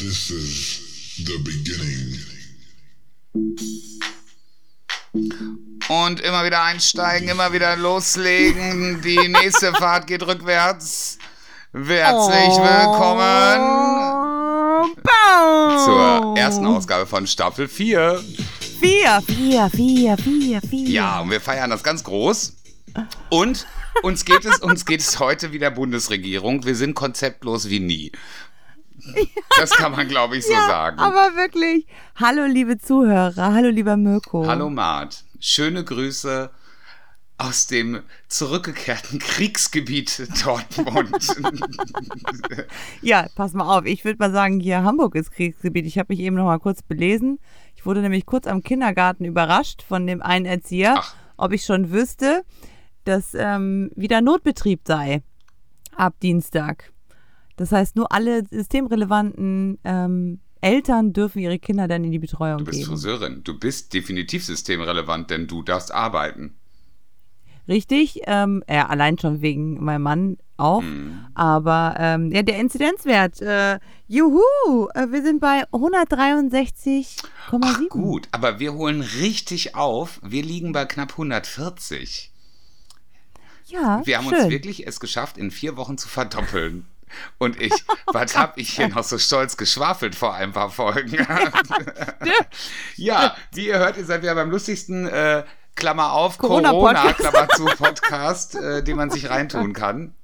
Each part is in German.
This is the beginning. Und immer wieder einsteigen, immer wieder loslegen. Die nächste Fahrt geht rückwärts. Herzlich willkommen zur ersten Ausgabe von Staffel 4. 4, 4, 4, 4, 4. Ja, und wir feiern das ganz groß. Und uns geht es, uns geht es heute wie der Bundesregierung. Wir sind konzeptlos wie nie. Das kann man, glaube ich, so ja, sagen. Aber wirklich. Hallo, liebe Zuhörer. Hallo, lieber Mirko. Hallo, Mart. Schöne Grüße aus dem zurückgekehrten Kriegsgebiet Dortmund. ja, pass mal auf. Ich würde mal sagen, hier Hamburg ist Kriegsgebiet. Ich habe mich eben noch mal kurz belesen. Ich wurde nämlich kurz am Kindergarten überrascht von dem einen Erzieher, Ach. ob ich schon wüsste, dass ähm, wieder Notbetrieb sei ab Dienstag. Das heißt, nur alle systemrelevanten ähm, Eltern dürfen ihre Kinder dann in die Betreuung geben. Du bist geben. Friseurin. Du bist definitiv systemrelevant, denn du darfst arbeiten. Richtig, ähm, ja, allein schon wegen meinem Mann auch. Mhm. Aber ähm, ja, der Inzidenzwert, äh, juhu, äh, wir sind bei 163,7. Gut, aber wir holen richtig auf. Wir liegen bei knapp 140. Ja, Wir haben schön. uns wirklich es geschafft, in vier Wochen zu verdoppeln. Und ich, was hab ich hier noch so stolz geschwafelt vor ein paar Folgen? ja, wie ihr hört, ihr seid ja beim lustigsten äh, Klammer auf, Corona, Corona Klammer zu Podcast, äh, den man sich reintun kann.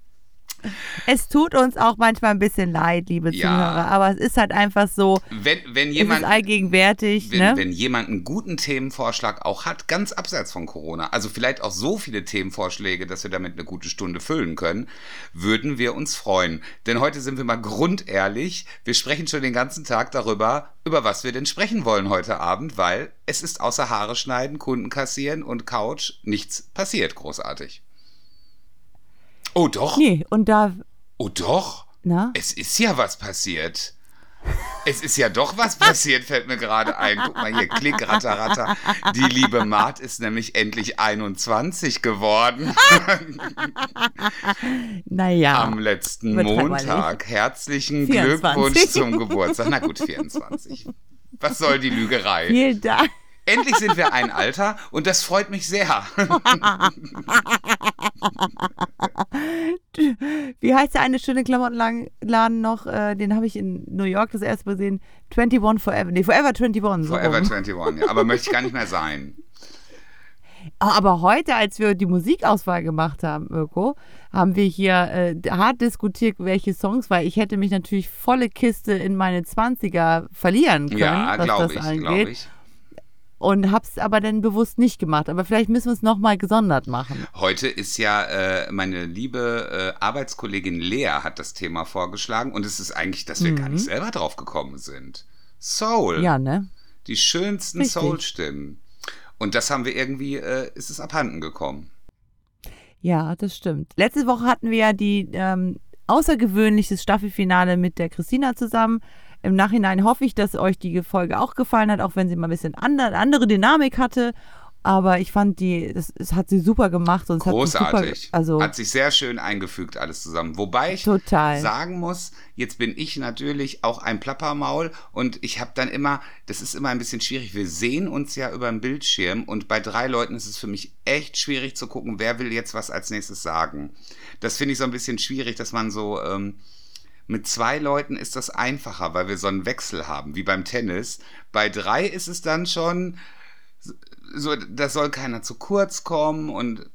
Es tut uns auch manchmal ein bisschen leid, liebe ja. Zuhörer, aber es ist halt einfach so. Wenn, wenn jemand, es ist allgegenwärtig. Wenn, ne? wenn jemand einen guten Themenvorschlag auch hat, ganz abseits von Corona, also vielleicht auch so viele Themenvorschläge, dass wir damit eine gute Stunde füllen können, würden wir uns freuen. Denn heute sind wir mal grundehrlich. Wir sprechen schon den ganzen Tag darüber, über was wir denn sprechen wollen heute Abend, weil es ist außer Haare schneiden, Kunden kassieren und Couch nichts passiert großartig. Oh doch. Nee, und da. Oh doch. Na? Es ist ja was passiert. Es ist ja doch was passiert, fällt mir gerade ein. Guck mal hier, klick, ratter, ratter. Die liebe Mart ist nämlich endlich 21 geworden. naja. Am letzten Montag. Herzlichen 24. Glückwunsch zum Geburtstag. Na gut, 24. Was soll die Lügerei? Vielen Dank. Endlich sind wir ein Alter und das freut mich sehr. Wie heißt der eine schöne Klamottenladen noch? Äh, den habe ich in New York das erste Mal gesehen. 21 Forever. Nee, Forever 21. So Forever rum. 21, ja. Aber möchte ich gar nicht mehr sein. Aber heute, als wir die Musikauswahl gemacht haben, Mirko, haben wir hier äh, hart diskutiert, welche Songs, weil ich hätte mich natürlich volle Kiste in meine 20er verlieren können, ja, was das ich, angeht. Ich und hab's aber dann bewusst nicht gemacht. Aber vielleicht müssen wir es nochmal gesondert machen. Heute ist ja äh, meine liebe äh, Arbeitskollegin Lea hat das Thema vorgeschlagen und es ist eigentlich, dass wir mhm. gar nicht selber drauf gekommen sind. Soul. Ja, ne? Die schönsten Soul-Stimmen. Und das haben wir irgendwie, äh, ist es abhanden gekommen. Ja, das stimmt. Letzte Woche hatten wir ja die ähm, außergewöhnliches Staffelfinale mit der Christina zusammen. Im Nachhinein hoffe ich, dass euch die Folge auch gefallen hat, auch wenn sie mal ein bisschen andere, andere Dynamik hatte. Aber ich fand die, das, es hat sie super gemacht. Und Großartig. Hat, super, also hat sich sehr schön eingefügt, alles zusammen. Wobei ich total. sagen muss, jetzt bin ich natürlich auch ein Plappermaul und ich habe dann immer, das ist immer ein bisschen schwierig. Wir sehen uns ja über den Bildschirm und bei drei Leuten ist es für mich echt schwierig zu gucken, wer will jetzt was als nächstes sagen. Das finde ich so ein bisschen schwierig, dass man so. Ähm, mit zwei Leuten ist das einfacher, weil wir so einen Wechsel haben, wie beim Tennis. Bei drei ist es dann schon so, da soll keiner zu kurz kommen und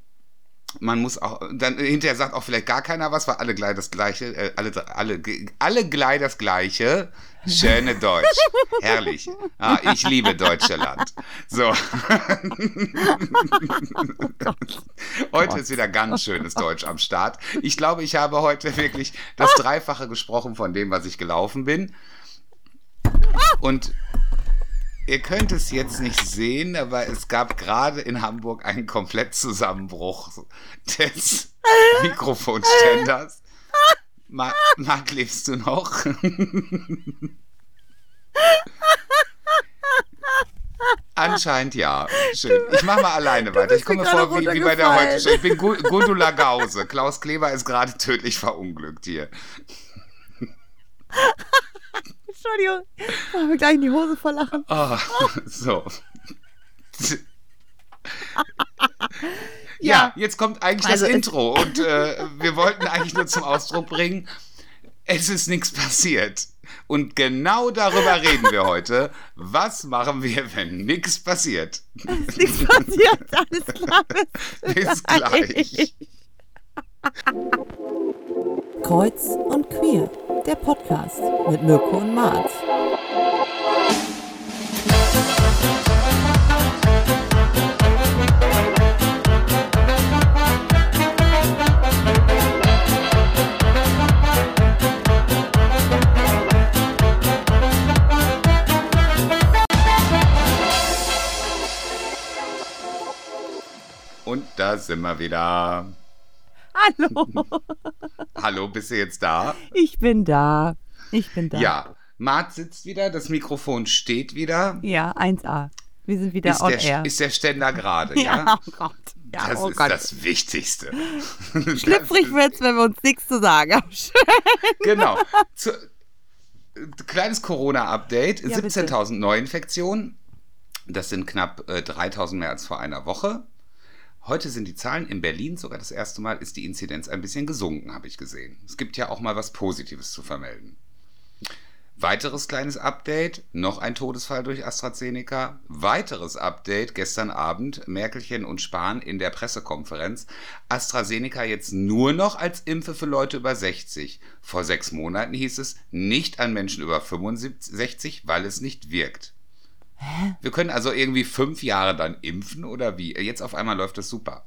man muss auch, dann hinterher sagt auch vielleicht gar keiner was, weil alle gleich das Gleiche, äh, alle, alle, alle gleich das Gleiche. Schöne Deutsch. Herrlich. Ah, ich liebe Deutschland. So. heute ist wieder ganz schönes Deutsch am Start. Ich glaube, ich habe heute wirklich das Dreifache gesprochen von dem, was ich gelaufen bin. Und Ihr könnt es jetzt nicht sehen, aber es gab gerade in Hamburg einen Komplettzusammenbruch des Mikrofonständers. Marc, Marc lebst du noch? Anscheinend ja. Schön. Ich mache mal alleine weiter. Ich komme vor wie, wie, bei der heute. Ich bin Gundula Gause. Klaus Kleber ist gerade tödlich verunglückt hier. Entschuldigung. Machen wir gleich in die Hose voll lachen. Oh, so. Ja, jetzt kommt eigentlich Also das Intro und äh, wir wollten eigentlich nur zum Ausdruck bringen, es ist nichts passiert. Und genau darüber reden wir heute. Was machen wir, wenn nichts passiert? Nichts passiert. Alles klar. Bis gleich. Kreuz und Queer, der Podcast mit Mirko und Marz. Und da sind wir wieder. Hallo, Hallo, bist du jetzt da? ich bin da. Ich bin da. Ja. Mart sitzt wieder, das Mikrofon steht wieder. Ja, 1A. Wir sind wieder Ist on der, air. ist der Ständer gerade, ja? ja, oh Gott. Ja, Das oh ist Gott. das Wichtigste. Schlüpfrig wird's, wenn wir uns nichts zu sagen haben. Genau. Zu, kleines Corona-Update. Ja, bitte. 17.000 Neuinfektionen. Das sind knapp äh, 3.000 mehr als vor einer Woche. Heute sind die Zahlen in Berlin sogar das erste Mal ist die Inzidenz ein bisschen gesunken, habe ich gesehen. Es gibt ja auch mal was Positives zu vermelden. Weiteres kleines Update, noch ein Todesfall durch AstraZeneca. Weiteres Update, gestern Abend, Merkelchen und Spahn in der Pressekonferenz. AstraZeneca jetzt nur noch als Impfe für Leute über 60. Vor sechs Monaten hieß es nicht an Menschen über 65, weil es nicht wirkt. Wir können also irgendwie fünf Jahre dann impfen oder wie? Jetzt auf einmal läuft das super.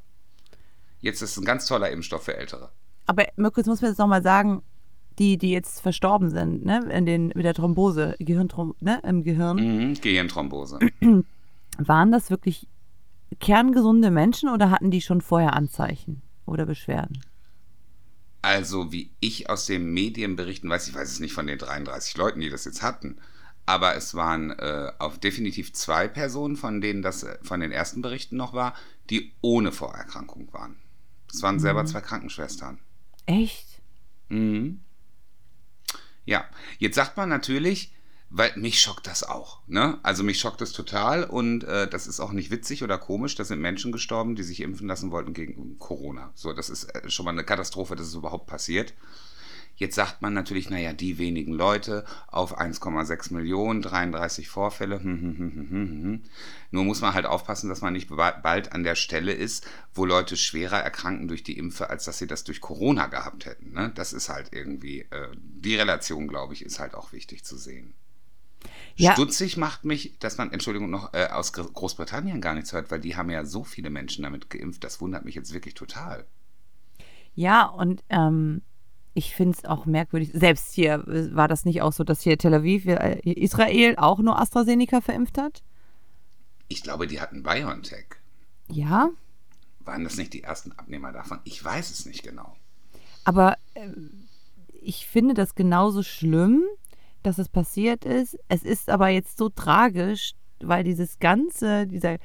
Jetzt ist es ein ganz toller Impfstoff für Ältere. Aber jetzt muss man jetzt nochmal sagen, die, die jetzt verstorben sind, ne, in den, mit der Thrombose, Gehirntrom ne, im Gehirn, Mhm, Gehirnthrombose. waren das wirklich kerngesunde Menschen oder hatten die schon vorher Anzeichen oder Beschwerden? Also, wie ich aus den Medien berichten weiß, ich weiß es nicht von den 33 Leuten, die das jetzt hatten, aber es waren äh, auf definitiv zwei Personen, von denen das äh, von den ersten Berichten noch war, die ohne Vorerkrankung waren. Das waren selber zwei Krankenschwestern. Echt? Mhm. Ja, jetzt sagt man natürlich, weil mich schockt das auch. Ne? Also mich schockt das total und äh, das ist auch nicht witzig oder komisch. Da sind Menschen gestorben, die sich impfen lassen wollten gegen Corona. So, das ist äh, schon mal eine Katastrophe, dass es überhaupt passiert. Jetzt sagt man natürlich, naja, die wenigen Leute auf 1,6 Millionen, 33 Vorfälle. Hm, hm, hm, hm, hm, hm. Nur muss man halt aufpassen, dass man nicht ba- bald an der Stelle ist, wo Leute schwerer erkranken durch die Impfe, als dass sie das durch Corona gehabt hätten. Ne? Das ist halt irgendwie, äh, die Relation, glaube ich, ist halt auch wichtig zu sehen. Ja. Stutzig macht mich, dass man, Entschuldigung, noch äh, aus Gr- Großbritannien gar nichts hört, weil die haben ja so viele Menschen damit geimpft. Das wundert mich jetzt wirklich total. Ja, und ähm, ich finde es auch merkwürdig. Selbst hier äh, war das nicht auch so, dass hier Tel Aviv, äh, Israel auch nur AstraZeneca verimpft hat? Ich glaube, die hatten BioNTech. Ja, Waren das nicht die ersten Abnehmer davon? Ich weiß es nicht genau. aber ähm, ich finde das genauso schlimm, dass es passiert ist. Es ist aber jetzt so tragisch, weil dieses ganze, dieser,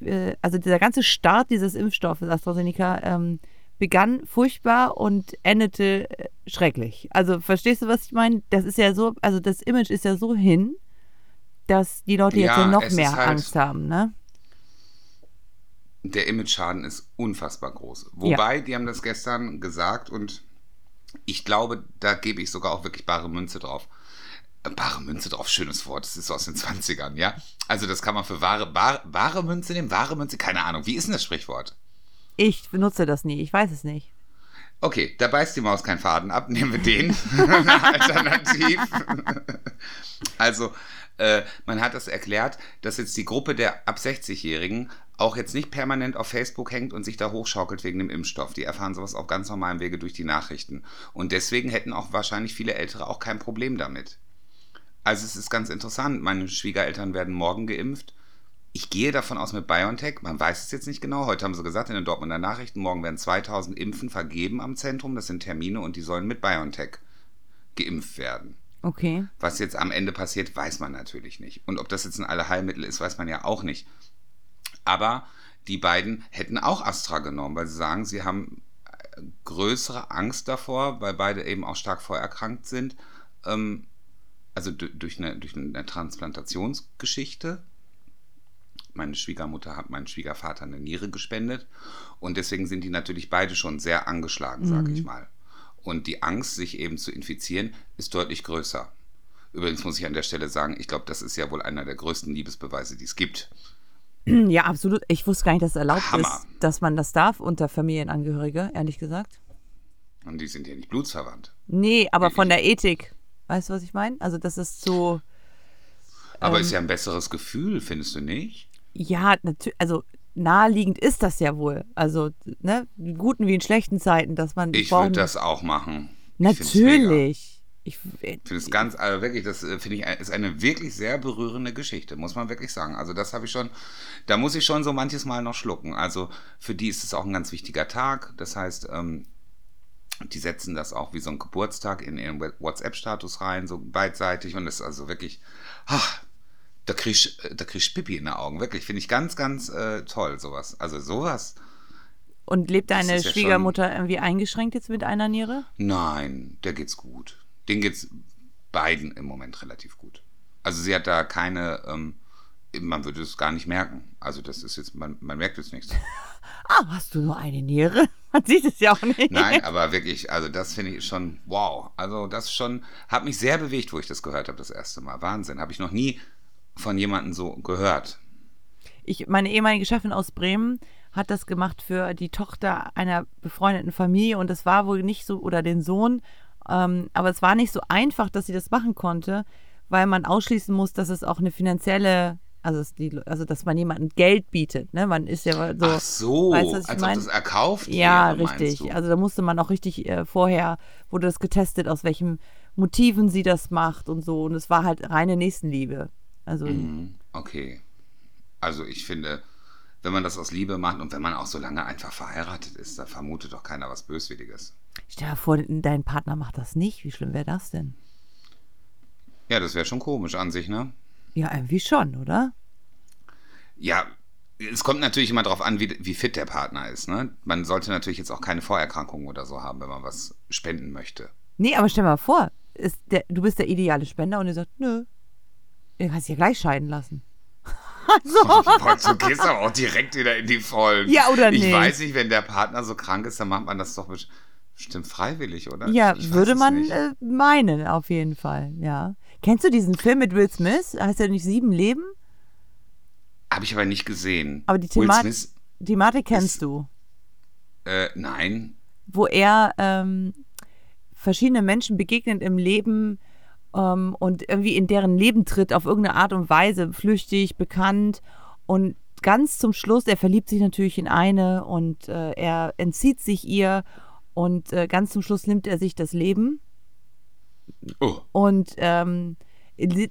äh, also dieser ganze Start dieses Impfstoffes AstraZeneca ähm, begann furchtbar und endete äh, schrecklich. Also verstehst du, was ich meine? Das ist ja so, also das Image ist ja so hin, dass die Leute jetzt Ja, ja noch mehr halt- Angst haben, ne? Der Image-Schaden ist unfassbar groß. Wobei, die haben das gestern gesagt und ich glaube, da gebe ich sogar auch wirklich bare Münze drauf. Äh, Bare Münze drauf, schönes Wort, das ist so aus den 20ern, ja? Also das kann man für wahre, bare, bare Münze nehmen, wahre Münze, keine Ahnung. Wie ist denn das Sprichwort? Ich benutze das nie, ich weiß es nicht. Okay, da beißt die Maus keinen Faden ab, nehmen wir den alternativ. also, äh, man hat das erklärt, dass jetzt die Gruppe der ab 60-Jährigen auch jetzt nicht permanent auf Facebook hängt und sich da hochschaukelt wegen dem Impfstoff. Die erfahren sowas auf ganz normalem Wege durch die Nachrichten. Und deswegen hätten auch wahrscheinlich viele Ältere auch kein Problem damit. Also es ist ganz interessant. Meine Schwiegereltern werden morgen geimpft. Ich gehe davon aus mit BioNTech, man weiß es jetzt nicht genau. Heute haben sie gesagt in den Dortmunder Nachrichten, morgen werden 2000 Impfen vergeben am Zentrum. Das sind Termine und die sollen mit BioNTech geimpft werden. Okay. Was jetzt am Ende passiert, weiß man natürlich nicht. Und ob das jetzt ein Allerheilmittel ist, weiß man ja auch nicht. Aber die beiden hätten auch Astra genommen, weil sie sagen, sie haben äh, größere Angst davor, weil beide eben auch stark vorerkrankt sind, ähm, also durch eine, durch eine Transplantationsgeschichte. Meine Schwiegermutter hat meinem Schwiegervater eine Niere gespendet und deswegen sind die natürlich beide schon sehr angeschlagen, sage ich mal. Und die Angst, sich eben zu infizieren, ist deutlich größer. Übrigens muss ich an der Stelle sagen, ich glaube, das ist ja wohl einer der größten Liebesbeweise, die es gibt. Ja, absolut. Ich wusste gar nicht, dass es erlaubt Hammer. ist, dass man das darf unter Familienangehörige, ehrlich gesagt. Und die sind ja nicht blutsverwandt. Nee, aber von der Ethik. Weißt du, was ich meine? Also, das ist so. Aber ähm, ist ja ein besseres Gefühl, findest du nicht? Ja, natürlich. Also, naheliegend ist das ja wohl. Also, ne, in guten wie in schlechten Zeiten, dass man. Ich würde das auch machen. Natürlich. Ich finde es ganz, also wirklich, das äh, finde ich, ist eine wirklich sehr berührende Geschichte, muss man wirklich sagen. Also das habe ich schon, da muss ich schon so manches Mal noch schlucken. Also für die ist es auch ein ganz wichtiger Tag. Das heißt, ähm, die setzen das auch wie so ein Geburtstag in ihren WhatsApp-Status rein, so beidseitig. Und das ist also wirklich, ach, da krieg ich, da krieg ich Pipi in den Augen. Wirklich, finde ich ganz, ganz äh, toll, sowas. Also sowas. Und lebt deine Schwiegermutter ja irgendwie eingeschränkt jetzt mit einer Niere? Nein, der geht's gut denen geht es beiden im Moment relativ gut. Also sie hat da keine, ähm, man würde es gar nicht merken. Also das ist jetzt, man, man merkt es nicht. ah, hast du nur eine Niere? Man sieht es ja auch nicht. Nein, aber wirklich, also das finde ich schon, wow. Also das schon, hat mich sehr bewegt, wo ich das gehört habe das erste Mal. Wahnsinn, habe ich noch nie von jemandem so gehört. Ich, meine ehemalige Chefin aus Bremen hat das gemacht für die Tochter einer befreundeten Familie und das war wohl nicht so, oder den Sohn ähm, aber es war nicht so einfach, dass sie das machen konnte, weil man ausschließen muss, dass es auch eine finanzielle also, die, also, dass man jemandem Geld bietet. Ne? Man ist ja so. Ach so, weißt, als mein? ob das erkauft Ja, wäre, richtig. Also da musste man auch richtig äh, vorher, wurde das getestet, aus welchen Motiven sie das macht und so. Und es war halt reine Nächstenliebe. Also. Mm, okay. Also ich finde, wenn man das aus Liebe macht und wenn man auch so lange einfach verheiratet ist, da vermutet doch keiner was Böswilliges. Stell dir vor, dein Partner macht das nicht. Wie schlimm wäre das denn? Ja, das wäre schon komisch an sich, ne? Ja, irgendwie schon, oder? Ja, es kommt natürlich immer darauf an, wie, wie fit der Partner ist. Ne? Man sollte natürlich jetzt auch keine Vorerkrankungen oder so haben, wenn man was spenden möchte. Nee, aber stell mal vor, der, du bist der ideale Spender und ihr sagt, nö, du kannst dich ja gleich scheiden lassen. so. Du gehst aber auch direkt wieder in die Vollen. Ja, oder nicht? Ich weiß nicht, wenn der Partner so krank ist, dann macht man das doch bestimmt freiwillig, oder? Ja, würde man äh, meinen, auf jeden Fall, ja. Kennst du diesen Film mit Will Smith? Heißt er nicht Sieben Leben? Habe ich aber nicht gesehen. Aber die Thema Thematik kennst ist, du? Äh, nein. Wo er ähm, verschiedene Menschen begegnet im Leben, ähm, und irgendwie in deren Leben tritt auf irgendeine Art und Weise, flüchtig, bekannt. Und ganz zum Schluss, er verliebt sich natürlich in eine und äh, er entzieht sich ihr. Und äh, ganz zum Schluss nimmt er sich das Leben. Oh. Und ähm,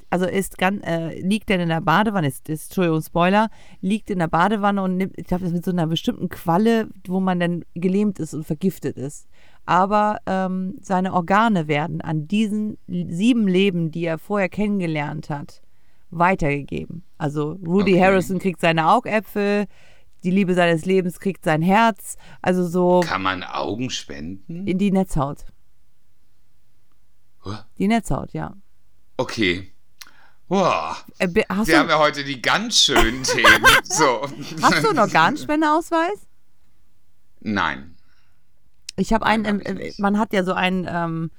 also ist ganz, äh, liegt er in der Badewanne, ist, ist, Entschuldigung, Spoiler, liegt in der Badewanne und nimmt, ich glaube, das mit so einer bestimmten Qualle, wo man dann gelähmt ist und vergiftet ist aber ähm, seine Organe werden an diesen sieben Leben, die er vorher kennengelernt hat, weitergegeben. Also Rudy okay. Harrison kriegt seine Augäpfel, die Liebe seines Lebens kriegt sein Herz. Also so. Kann man Augen spenden? In die Netzhaut. Huh? Die Netzhaut, ja. Okay. Wow. Äh, Wir haben ja heute die ganz schönen Themen. So. Hast du einen Organspendeausweis? Nein. Ich habe einen, äh, man hat ja so einen ähm,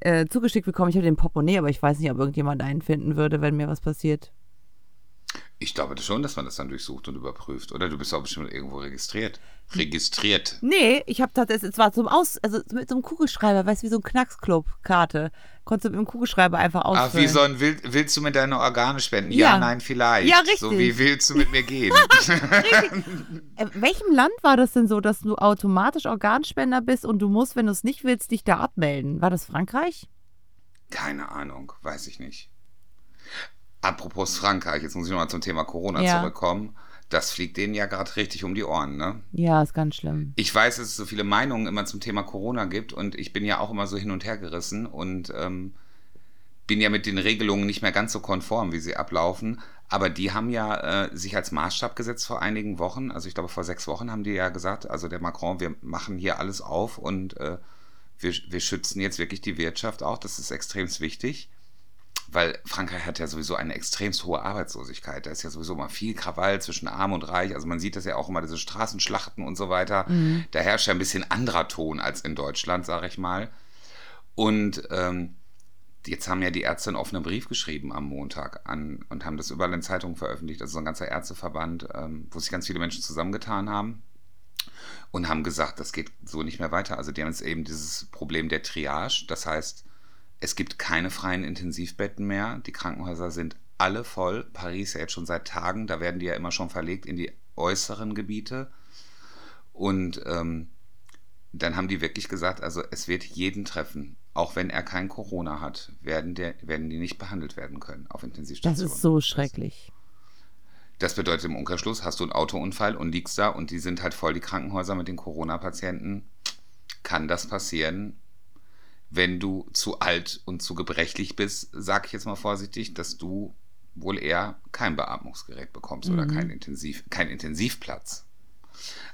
äh, zugeschickt bekommen. Ich habe den Portemonnaie, aber ich weiß nicht, ob irgendjemand einen finden würde, wenn mir was passiert. Ich glaube schon, dass man das dann durchsucht und überprüft. Oder du bist auch bestimmt irgendwo registriert. Registriert. Nee, ich habe tatsächlich, es war zum Aus, also mit so einem Kugelschreiber, weißt du, wie so ein Knacksclub-Karte. Konntest du mit dem Kugelschreiber einfach ausfüllen. Ach, wie so ein, will, willst du mir deine Organe spenden? Ja, ja, nein, vielleicht. Ja, richtig. So wie willst du mit mir gehen? In welchem Land war das denn so, dass du automatisch Organspender bist und du musst, wenn du es nicht willst, dich da abmelden? War das Frankreich? Keine Ahnung, weiß ich nicht. Apropos Frankreich, jetzt muss ich nochmal zum Thema Corona ja. zurückkommen. Das fliegt denen ja gerade richtig um die Ohren, ne? Ja, ist ganz schlimm. Ich weiß, dass es so viele Meinungen immer zum Thema Corona gibt und ich bin ja auch immer so hin und her gerissen und ähm, bin ja mit den Regelungen nicht mehr ganz so konform, wie sie ablaufen. Aber die haben ja äh, sich als Maßstab gesetzt vor einigen Wochen. Also ich glaube, vor sechs Wochen haben die ja gesagt, also der Macron, wir machen hier alles auf und äh, wir, wir schützen jetzt wirklich die Wirtschaft auch. Das ist extrem wichtig weil Frankreich hat ja sowieso eine extremst hohe Arbeitslosigkeit. Da ist ja sowieso mal viel Krawall zwischen Arm und Reich. Also man sieht das ja auch immer, diese Straßenschlachten und so weiter. Mhm. Da herrscht ja ein bisschen anderer Ton als in Deutschland, sage ich mal. Und ähm, jetzt haben ja die Ärzte einen offenen Brief geschrieben am Montag an und haben das überall in Zeitungen veröffentlicht. Also so ein ganzer Ärzteverband, ähm, wo sich ganz viele Menschen zusammengetan haben und haben gesagt, das geht so nicht mehr weiter. Also die haben jetzt eben dieses Problem der Triage. Das heißt, es gibt keine freien Intensivbetten mehr. Die Krankenhäuser sind alle voll. Paris ja jetzt schon seit Tagen. Da werden die ja immer schon verlegt in die äußeren Gebiete. Und ähm, dann haben die wirklich gesagt, also es wird jeden treffen. Auch wenn er kein Corona hat, werden, der, werden die nicht behandelt werden können auf Intensivstationen. Das ist so schrecklich. Das bedeutet im Umkehrschluss, hast du einen Autounfall und liegst da und die sind halt voll die Krankenhäuser mit den Corona-Patienten, kann das passieren, wenn du zu alt und zu gebrechlich bist, sag ich jetzt mal vorsichtig, dass du wohl eher kein Beatmungsgerät bekommst mhm. oder kein, Intensiv, kein Intensivplatz.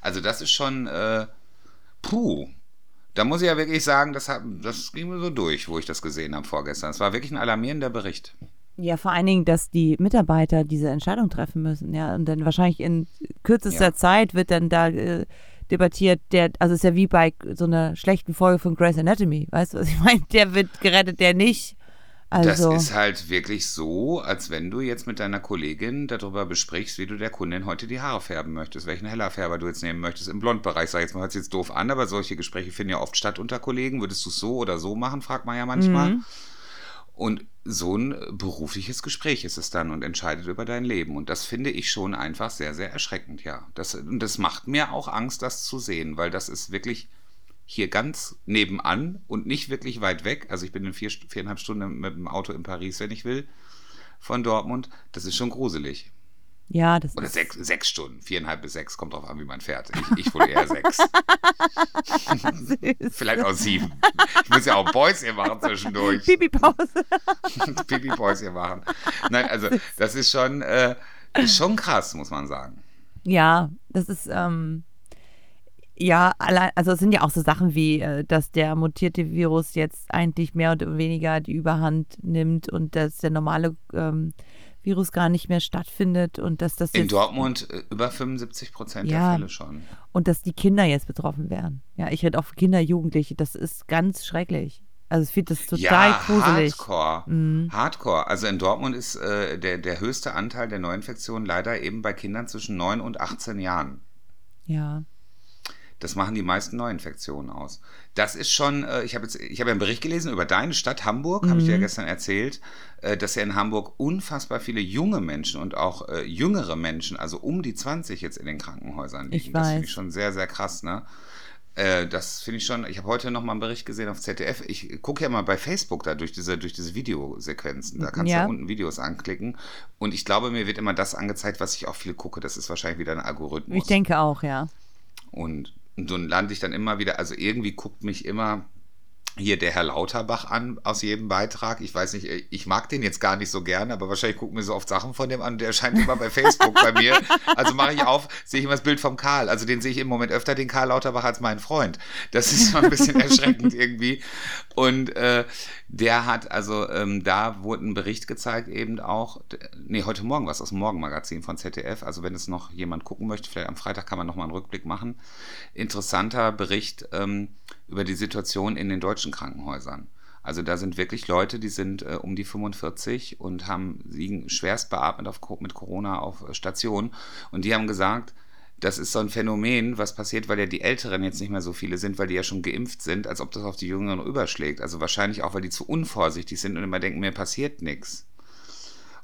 Also das ist schon, äh, puh, da muss ich ja wirklich sagen, das, hat, das ging mir so durch, wo ich das gesehen habe vorgestern. Es war wirklich ein alarmierender Bericht. Ja, vor allen Dingen, dass die Mitarbeiter diese Entscheidung treffen müssen, ja. Und dann wahrscheinlich in kürzester ja. Zeit wird dann da äh, debattiert, der, also ist ja wie bei so einer schlechten Folge von Grey's Anatomy, weißt du, was ich meine? Der wird gerettet, der nicht. Also. Das ist halt wirklich so, als wenn du jetzt mit deiner Kollegin darüber besprichst, wie du der Kundin heute die Haare färben möchtest, welchen Hellerfärber du jetzt nehmen möchtest im Blondbereich. Sag jetzt mal, hört sich jetzt doof an, aber solche Gespräche finden ja oft statt unter Kollegen. Würdest du es so oder so machen, fragt man ja manchmal. Mhm. Und so ein berufliches Gespräch ist es dann und entscheidet über dein Leben. Und das finde ich schon einfach sehr, sehr erschreckend, ja. Das, und das macht mir auch Angst, das zu sehen, weil das ist wirklich hier ganz nebenan und nicht wirklich weit weg. Also ich bin in vier, viereinhalb Stunden mit dem Auto in Paris, wenn ich will, von Dortmund. Das ist schon gruselig. Ja, das Oder sechs, sechs Stunden, viereinhalb bis sechs, kommt drauf an, wie man fährt. Ich, ich wohl eher sechs. Vielleicht auch sieben. Ich muss ja auch Päuschen machen zwischendurch. Pipi-Pause. Pipi-Päuschen machen. Nein, also das ist schon, äh, ist schon krass, muss man sagen. Ja, das ist, ähm, ja, allein, also es sind ja auch so Sachen wie, äh, dass der mutierte Virus jetzt eigentlich mehr oder weniger die Überhand nimmt und dass der normale ähm, Virus gar nicht mehr stattfindet und dass das in Dortmund äh, über 75 Prozent ja, der Fälle schon und dass die Kinder jetzt betroffen werden. Ja, ich rede auch für Kinder, Jugendliche, das ist ganz schrecklich. Also ich finde das total ja, gruselig. Hardcore. Mhm. Hardcore. Also in Dortmund ist äh, der, der höchste Anteil der Neuinfektionen leider eben bei Kindern zwischen 9 und 18 Jahren. Ja. Das machen die meisten Neuinfektionen aus. Das ist schon, äh, ich habe jetzt, ich habe einen Bericht gelesen über deine Stadt Hamburg, mhm. habe ich dir ja mhm. gestern erzählt, äh, dass ja in Hamburg unfassbar viele junge Menschen und auch äh, jüngere Menschen, also um die 20 jetzt in den Krankenhäusern liegen. Ich das finde ich schon sehr, sehr krass, ne? Äh, das finde ich schon, ich habe heute noch mal einen Bericht gesehen auf ZDF. Ich gucke ja mal bei Facebook da durch diese, durch diese Videosequenzen. Da kannst ja. du unten Videos anklicken. Und ich glaube, mir wird immer das angezeigt, was ich auch viel gucke. Das ist wahrscheinlich wieder ein Algorithmus. Ich denke auch, ja. Und und so lande ich dann immer wieder, also irgendwie guckt mich immer hier der Herr Lauterbach an aus jedem Beitrag. Ich weiß nicht, ich mag den jetzt gar nicht so gerne, aber wahrscheinlich gucken mir so oft Sachen von dem an. Der erscheint immer bei Facebook bei mir. Also mache ich auf, sehe ich immer das Bild vom Karl. Also den sehe ich im Moment öfter, den Karl Lauterbach als meinen Freund. Das ist mal ein bisschen erschreckend irgendwie. Und äh, der hat, also ähm, da wurde ein Bericht gezeigt, eben auch, nee, heute Morgen war es aus dem Morgenmagazin von ZDF. Also wenn es noch jemand gucken möchte, vielleicht am Freitag kann man nochmal einen Rückblick machen. Interessanter Bericht ähm, über die Situation in den deutschen Krankenhäusern. Also da sind wirklich Leute, die sind äh, um die 45 und haben liegen schwerst beatmet auf, mit Corona auf äh, Station. Und die haben gesagt, das ist so ein Phänomen, was passiert, weil ja die Älteren jetzt nicht mehr so viele sind, weil die ja schon geimpft sind, als ob das auf die Jüngeren überschlägt. Also wahrscheinlich auch, weil die zu unvorsichtig sind und immer denken, mir passiert nichts.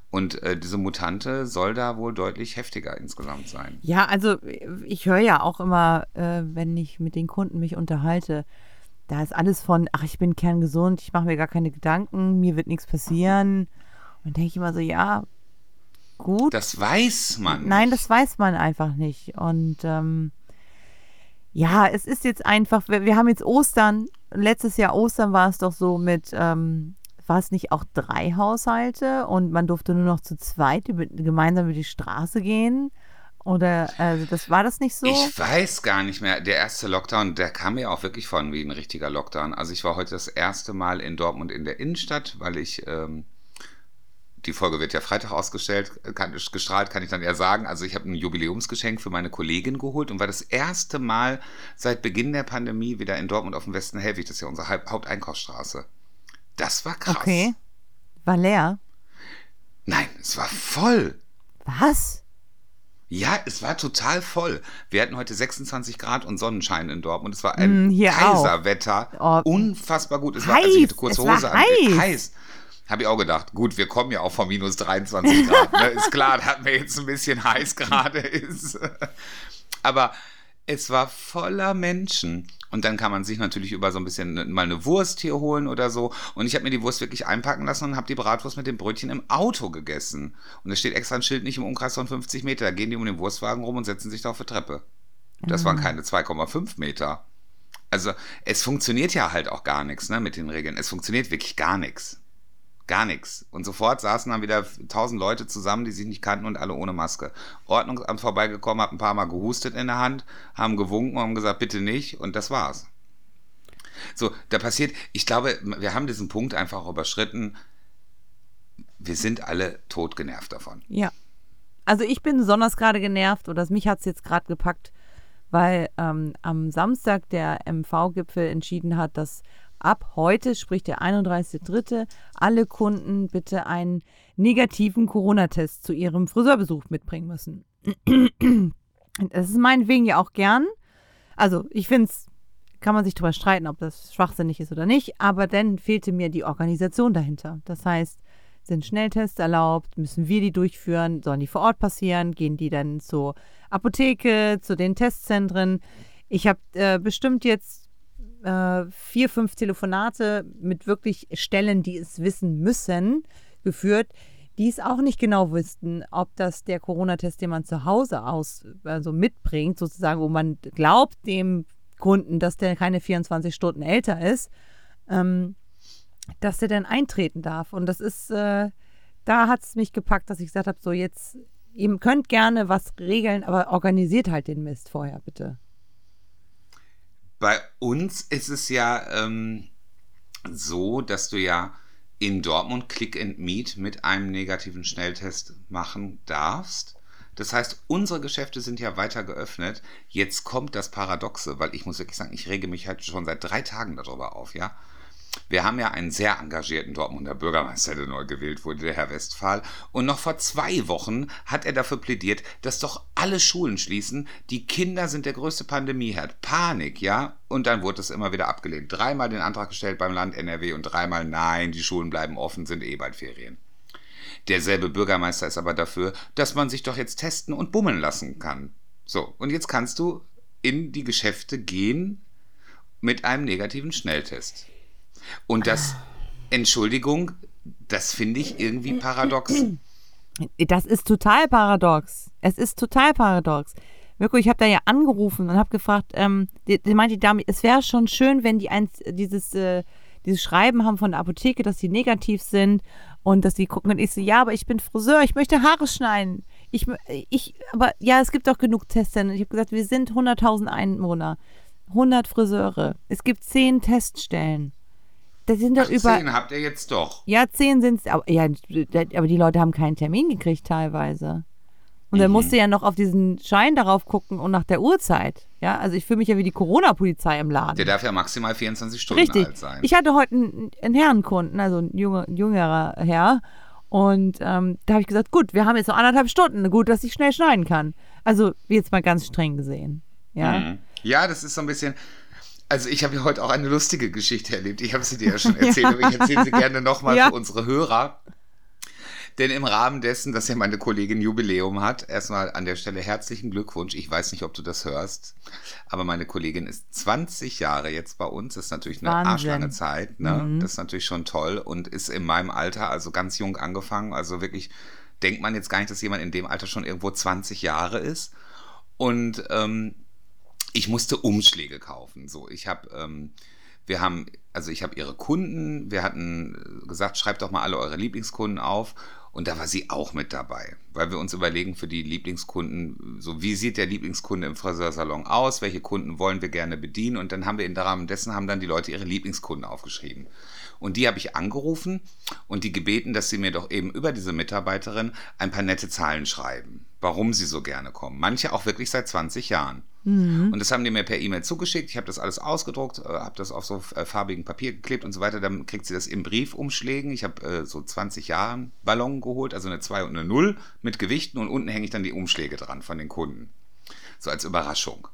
Und äh, diese Mutante soll da wohl deutlich heftiger insgesamt sein. Ja, also ich höre ja auch immer, äh, wenn ich mit den Kunden mich unterhalte, da ist alles von, ach, ich bin kerngesund, ich mache mir gar keine Gedanken, mir wird nichts passieren. Und denke ich immer so, ja, gut. Das weiß man. Nein, das weiß man einfach nicht. Und ähm, ja, es ist jetzt einfach, wir, wir, haben jetzt Ostern, letztes Jahr Ostern war es doch so mit, ähm, war es nicht auch drei Haushalte und man durfte nur noch zu zweit über, gemeinsam über die Straße gehen? Oder also das war das nicht so? Ich weiß gar nicht mehr. Der erste Lockdown, der kam mir auch wirklich von wie ein richtiger Lockdown. Also ich war heute das erste Mal in Dortmund in der Innenstadt, weil ich ähm, die Folge wird ja Freitag ausgestellt, kann, gestrahlt, kann ich dann eher sagen. Also ich habe ein Jubiläumsgeschenk für meine Kollegin geholt und war das erste Mal seit Beginn der Pandemie wieder in Dortmund auf dem Westen Hellwig. Das ist ja unsere Haupteinkaufsstraße. Das war krass. Okay. War leer? Nein, es war voll. Was? Ja, es war total voll. Wir hatten heute 26 Grad und Sonnenschein in Dortmund. Es war ein Mm, Kaiserwetter. Oh. Unfassbar gut. Es war, also Heiß, ich hatte kurze es war Hose an. heiß. heiß. Habe ich auch gedacht. Gut, wir kommen ja auch von minus 23 Grad. Ne? Ist klar, dass mir jetzt ein bisschen heiß gerade ist. Aber es war voller Menschen. Und dann kann man sich natürlich über so ein bisschen mal eine Wurst hier holen oder so. Und ich habe mir die Wurst wirklich einpacken lassen und habe die Bratwurst mit dem Brötchen im Auto gegessen. Und es steht extra ein Schild nicht im Umkreis von 50 Meter. Da gehen die um den Wurstwagen rum und setzen sich da auf die Treppe. Das waren keine 2,5 Meter. Also es funktioniert ja halt auch gar nichts ne, mit den Regeln. Es funktioniert wirklich gar nichts. Gar nichts. Und sofort saßen dann wieder tausend Leute zusammen, die sich nicht kannten und alle ohne Maske. Ordnungsamt vorbeigekommen, hat ein paar Mal gehustet in der Hand, haben gewunken und haben gesagt, bitte nicht. Und das war's. So, da passiert, ich glaube, wir haben diesen Punkt einfach überschritten. Wir sind alle totgenervt davon. Ja. Also ich bin besonders gerade genervt oder mich hat es jetzt gerade gepackt, weil ähm, am Samstag der MV-Gipfel entschieden hat, dass ab heute, sprich der 31.3., alle Kunden bitte einen negativen Corona-Test zu ihrem Friseurbesuch mitbringen müssen. Das ist meinetwegen ja auch gern. Also ich finde es, kann man sich darüber streiten, ob das schwachsinnig ist oder nicht, aber dann fehlte mir die Organisation dahinter. Das heißt, sind Schnelltests erlaubt? Müssen wir die durchführen? Sollen die vor Ort passieren? Gehen die dann zur Apotheke, zu den Testzentren? Ich habe äh, bestimmt jetzt äh, vier, fünf Telefonate mit wirklich Stellen, die es wissen müssen, geführt, die es auch nicht genau wüssten, ob das der Corona-Test, den man zu Hause aus, also mitbringt, sozusagen, wo man glaubt dem Kunden, dass der keine 24 Stunden älter ist, ähm, dass der dann eintreten darf. Und das ist, äh, da hat es mich gepackt, dass ich gesagt habe, so jetzt, ihr könnt gerne was regeln, aber organisiert halt den Mist vorher, bitte. Bei uns ist es ja ähm, so, dass du ja in Dortmund Click and Meet mit einem negativen Schnelltest machen darfst. Das heißt, unsere Geschäfte sind ja weiter geöffnet. Jetzt kommt das Paradoxe, weil ich muss wirklich sagen, ich rege mich halt schon seit drei Tagen darüber auf, ja. Wir haben ja einen sehr engagierten Dortmunder Bürgermeister, der neu gewählt wurde, der Herr Westphal. Und noch vor zwei Wochen hat er dafür plädiert, dass doch alle Schulen schließen. Die Kinder sind der größte Pandemieherd. Panik, ja? Und dann wurde es immer wieder abgelehnt. Dreimal den Antrag gestellt beim Land NRW und dreimal nein, die Schulen bleiben offen, sind eh bald Ferien. Derselbe Bürgermeister ist aber dafür, dass man sich doch jetzt testen und bummeln lassen kann. So, und jetzt kannst du in die Geschäfte gehen mit einem negativen Schnelltest. Und das, Entschuldigung, das finde ich irgendwie paradox. Das ist total paradox. Es ist total paradox. Mirko, ich habe da ja angerufen und habe gefragt, ähm, die, die meinte die Dame, es wäre schon schön, wenn die eins, dieses, äh, dieses Schreiben haben von der Apotheke, dass sie negativ sind und dass sie gucken. Und ich so, ja, aber ich bin Friseur, ich möchte Haare schneiden. Ich, ich, aber ja, es gibt doch genug Tests. Und ich habe gesagt, wir sind 100.000 Einwohner, 100 Friseure. Es gibt 10 Teststellen. Das sind doch über. Zehn habt ihr jetzt doch. Ja, 10 sind es. Aber, ja, aber die Leute haben keinen Termin gekriegt teilweise. Und dann Mhm. musste ja noch auf diesen Schein darauf gucken und nach der Uhrzeit. Ja, also ich fühle mich ja wie die Corona-Polizei im Laden. Der darf ja maximal 24 Stunden Richtig. alt sein. Ich hatte heute einen, einen Herrenkunden, also ein, junge, ein jüngerer Herr. Und ähm, da habe ich gesagt, gut, wir haben jetzt noch anderthalb Stunden. Gut, dass ich schnell schneiden kann. Also jetzt mal ganz streng gesehen. Ja. Mhm. Ja, das ist so ein bisschen. Also ich habe ja heute auch eine lustige Geschichte erlebt. Ich habe sie dir ja schon erzählt, aber ich erzähle sie gerne nochmal Ja. für unsere Hörer. Denn im Rahmen dessen, dass ja meine Kollegin Jubiläum hat, erstmal an der Stelle herzlichen Glückwunsch. Ich weiß nicht, ob du das hörst, aber meine Kollegin ist 20 Jahre jetzt bei uns. Das ist natürlich eine Wahnsinn. arschlange Zeit. Ne? Mhm. Das ist natürlich schon toll und ist in meinem Alter, also ganz jung angefangen. Also wirklich denkt man jetzt gar nicht, dass jemand in dem Alter schon irgendwo 20 Jahre ist. Und ähm, ich musste Umschläge kaufen. So, ich habe, ähm, wir haben, also ich habe ihre Kunden, wir hatten gesagt, schreibt doch mal alle eure Lieblingskunden auf. Und da war sie auch mit dabei, weil wir uns überlegen für die Lieblingskunden, so wie sieht der Lieblingskunde im Friseursalon aus, welche Kunden wollen wir gerne bedienen und dann haben wir im Rahmen dessen haben dann die Leute ihre Lieblingskunden aufgeschrieben. Und die habe ich angerufen und die gebeten, dass sie mir doch eben über diese Mitarbeiterin ein paar nette Zahlen schreiben, warum sie so gerne kommen. Manche auch wirklich seit 20 Jahren. Mhm. Und das haben die mir per E-Mail zugeschickt. Ich habe das alles ausgedruckt, äh, habe das auf so äh, farbigen Papier geklebt und so weiter. Dann kriegt sie das im Briefumschlägen. Ich habe äh, so 20 Jahren Ballon geholt, also eine 2 und eine 0 mit Gewichten und unten hänge ich dann die Umschläge dran von den Kunden. So als Überraschung.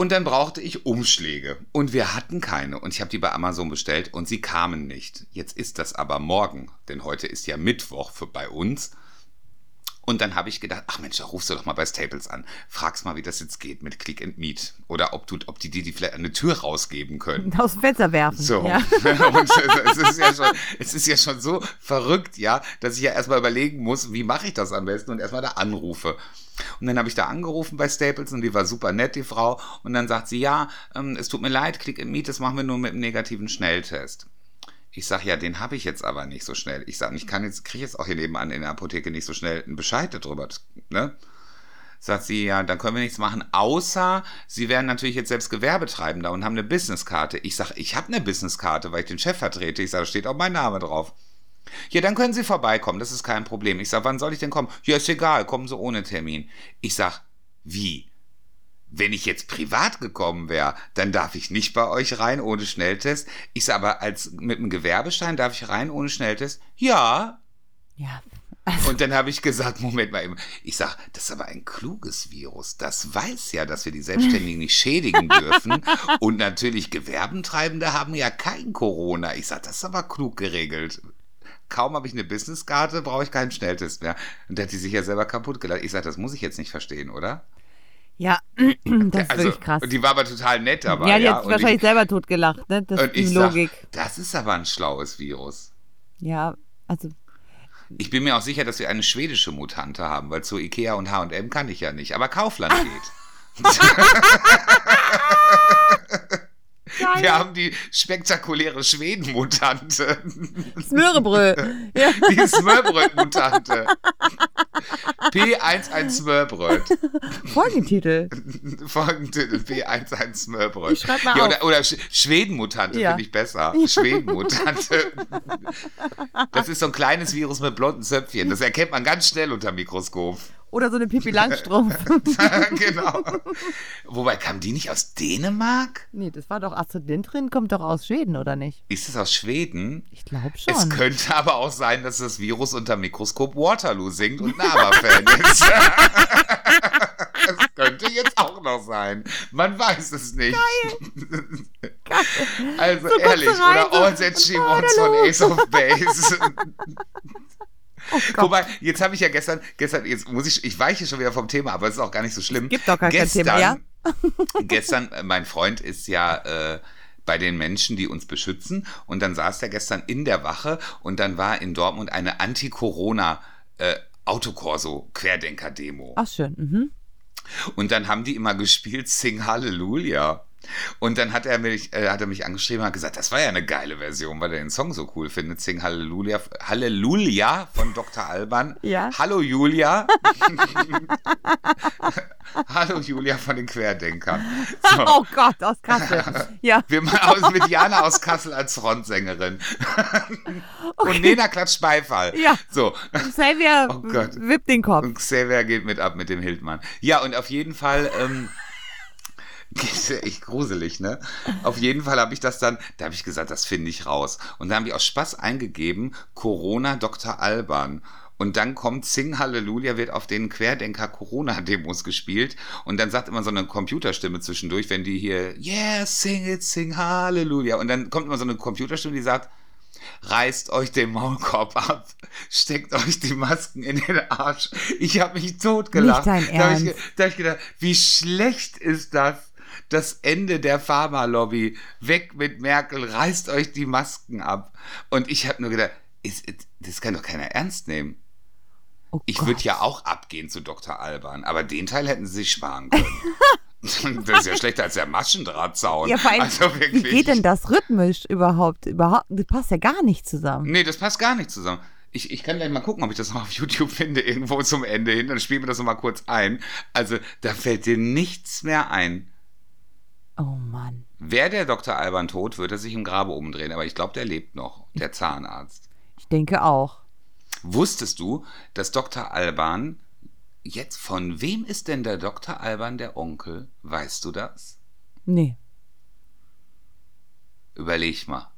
Und dann brauchte ich Umschläge. Und wir hatten keine. Und ich habe die bei Amazon bestellt und sie kamen nicht. Jetzt ist das aber morgen, denn heute ist ja Mittwoch für bei uns. Und dann habe ich gedacht, ach Mensch, da rufst du doch mal bei Staples an. Fragst mal, wie das jetzt geht mit Click and Meet. Oder ob, du, ob die dir die vielleicht eine Tür rausgeben können. Aus dem Fenster werfen. So. Ja. Und es ist, ja schon, es ist ja schon so verrückt, ja, dass ich ja erstmal überlegen muss, wie mache ich das am besten und erstmal da anrufe. Und dann habe ich da angerufen bei Staples und die war super nett, die Frau. Und dann sagt sie, ja, ähm, es tut mir leid, Click and Meet, das machen wir nur mit einem negativen Schnelltest. Ich sage, ja, den habe ich jetzt aber nicht so schnell. Ich sage, ich kann jetzt, kriege jetzt auch hier nebenan in der Apotheke nicht so schnell einen Bescheid darüber. Ne? Sagt sie, ja, dann können wir nichts machen, außer sie werden natürlich jetzt selbst Gewerbetreibender und haben eine Businesskarte. Ich sage, ich habe eine Businesskarte, weil ich den Chef vertrete. Ich sage, da steht auch mein Name drauf. Ja, dann können Sie vorbeikommen, das ist kein Problem. Ich sage, wann soll ich denn kommen? Ja, ist egal, kommen Sie ohne Termin. Ich sage, wie? Wenn ich jetzt privat gekommen wäre, dann darf ich nicht bei euch rein ohne Schnelltest. Ich sage aber, als mit einem Gewerbeschein darf ich rein ohne Schnelltest? Ja. Ja. Und dann habe ich gesagt, Moment mal eben. Ich sage, das ist aber ein kluges Virus. Das weiß ja, dass wir die Selbstständigen nicht schädigen dürfen. Und natürlich Gewerbentreibende haben ja kein Corona. Ich sage, das ist aber klug geregelt kaum habe ich eine Businesskarte, brauche ich keinen Schnelltest mehr. Und der hat die sich ja selber kaputt gelacht. Ich sage, das muss ich jetzt nicht verstehen, oder? Ja, das ist also, wirklich krass. Und die war aber total nett dabei. ja, die ja? hat und wahrscheinlich ich, selber totgelacht, ne? Das und ist die Logik. Sag, das ist aber ein schlaues Virus. Ja, also Ich bin mir auch sicher, dass wir eine schwedische Mutante haben, weil zu Ikea und H&M kann ich ja nicht. Aber Kaufland geht. geil. Wir haben die spektakuläre Schweden-Mutante. Smörebrö. ja. Die Smörbröt-Mutante. P11 Smörbröt. Folgentitel. Folgentitel P11 Smörbröt. Ich schreib mal ja, oder, oder Sch- Schweden-Mutante Ja. finde ich besser. Schweden-Mutante. Das ist so ein kleines Virus mit blonden Zöpfchen. Das erkennt man ganz schnell unter Mikroskop. Oder so eine Pipi Langstrumpf. genau. Wobei, kam die nicht aus Dänemark? nee, das war doch Astrid kommt doch aus Schweden, oder nicht? Ist es aus Schweden? Ich glaube Es schon. könnte aber auch sein, dass das Virus unter Mikroskop Waterloo singt und ein Aber-Fan ist. Das könnte jetzt auch noch sein. Man weiß es nicht. Also So ehrlich, rein, oder All That She. Wants von Ace of Base. Oh. Wobei, jetzt habe ich ja gestern, gestern, jetzt muss ich, ich weiche schon wieder vom Thema, aber es ist auch gar nicht so schlimm. Gibt doch gar kein Thema, ja? gestern, äh, mein Freund ist ja äh, bei den Menschen, die uns beschützen. Und dann saß er gestern in der Wache und dann war in Dortmund eine Anti-Corona äh, Autokorso-Querdenker-Demo. Ach schön. Mhm. Und dann haben die immer gespielt Sing Hallelujah. Und dann hat er mich, äh, hat er mich angeschrieben und hat gesagt, das war ja eine geile Version, weil er den Song so cool findet. Sing Hallelujah, Halleluja von Dr. Alban. Ja. Hallo Julia. Hallo Julia von den Querdenkern. So. Oh Gott, aus Kassel. Ja. Wir machen aus mit Jana aus Kassel als Frontsängerin. Und Nena klatscht Beifall. Ja. So. Xavier Oh Gott. wippt den Kopf. Und Xavier geht mit ab mit dem Hildmann. Ja, und auf jeden Fall. Ähm, ist ja echt gruselig, ne? Auf jeden Fall habe ich das dann, da habe ich gesagt, das finde ich raus. Und da habe ich aus Spaß eingegeben, Corona Dr. Alban. Und dann kommt Sing Halleluja, wird auf den Querdenker Corona-Demos gespielt. Und dann sagt immer so eine Computerstimme zwischendurch, wenn die hier, yeah, sing it, sing Halleluja. Und dann kommt immer so eine Computerstimme, die sagt, reißt euch den Maulkorb ab, steckt euch die Masken in den Arsch. Ich habe mich totgelacht. Nicht dein Da habe ich, Ernst. hab ich gedacht, wie schlecht ist das? Das Ende der Pharmalobby. Weg mit Merkel, reißt euch die Masken ab. Und ich habe nur gedacht, ist, ist, das kann doch keiner ernst nehmen. Oh Ich würde ja auch abgehen zu Dr. Alban, aber den Teil hätten sie sich sparen können. das ist ja schlechter als der Maschendrahtzaun. Ja, vor allem, also wie wirklich. geht denn das rhythmisch überhaupt? Überhaupt, das passt ja gar nicht zusammen. Nee, das passt gar nicht zusammen. Ich, ich kann gleich mal gucken, ob ich das noch auf YouTube finde, irgendwo zum Ende hin. Dann spielen wir das noch mal kurz ein. Also, da fällt dir nichts mehr ein. Oh Mann. Wäre der Dr. Alban tot, würde er sich im Grabe umdrehen. Aber ich glaube, der lebt noch, der Zahnarzt. Ich denke auch. Wusstest du, dass Dr. Alban jetzt von wem ist denn der Dr. Alban der Onkel? Weißt du das? Nee. Überleg mal.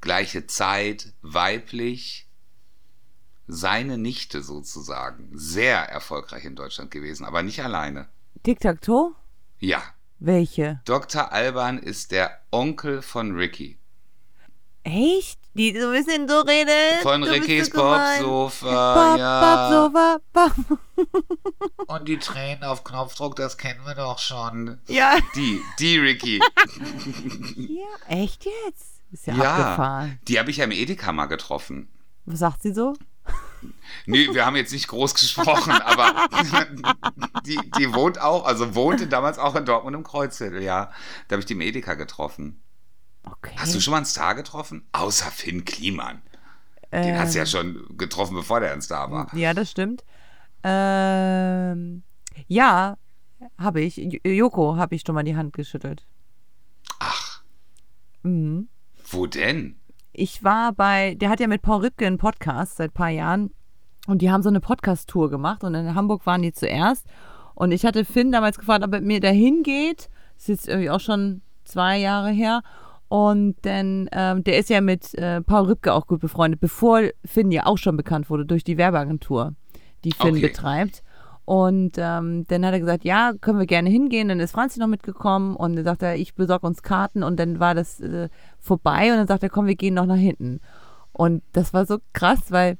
Gleiche Zeit, weiblich. Seine Nichte sozusagen. Sehr erfolgreich in Deutschland gewesen, aber nicht alleine. Tic-Tac-Toe? Ja. Welche? Dr. Alban ist der Onkel von Ricky. Echt? Die so ein bisschen so redet? Von Du Rickys so. Popsofa, Pop, ja. Popsofa, Pop. Und die Tränen auf Knopfdruck, das kennen wir doch schon. Ja. Die, die Ricky. ja. Echt jetzt? Ist ja, Ja, abgefahren. die habe ich ja im Edeka mal getroffen. Was sagt sie so? Nee, wir haben jetzt nicht groß gesprochen, aber die, die wohnt auch, also wohnte damals auch in Dortmund im Kreuzviertel, ja. Da habe ich die im Edeka getroffen. Okay. Hast du schon mal einen Star getroffen? Außer Finn Kliman. Den Ähm, hast du ja schon getroffen, bevor der ein Star war. Ja, das stimmt. Ähm, ja, habe ich. Joko habe ich schon mal die Hand geschüttelt. Ach, Mhm. wo denn? Ich war bei, der hat ja mit Paul Ripke einen Podcast seit ein paar Jahren und die haben so eine Podcast-Tour gemacht und in Hamburg waren die zuerst. Und ich hatte Finn damals gefragt, ob er mit mir dahin geht. Das ist jetzt irgendwie auch schon zwei Jahre her. Und dann, ähm, der ist ja mit äh, Paul Ripke auch gut befreundet, bevor Finn ja auch schon bekannt wurde durch die Werbeagentur, die Finn Okay. betreibt. Und ähm, dann hat er gesagt, ja, können wir gerne hingehen. Dann ist Franzi noch mitgekommen und dann sagt er, ich besorge uns Karten und dann war das äh, vorbei und dann sagt er, komm, wir gehen noch nach hinten. Und das war so krass, weil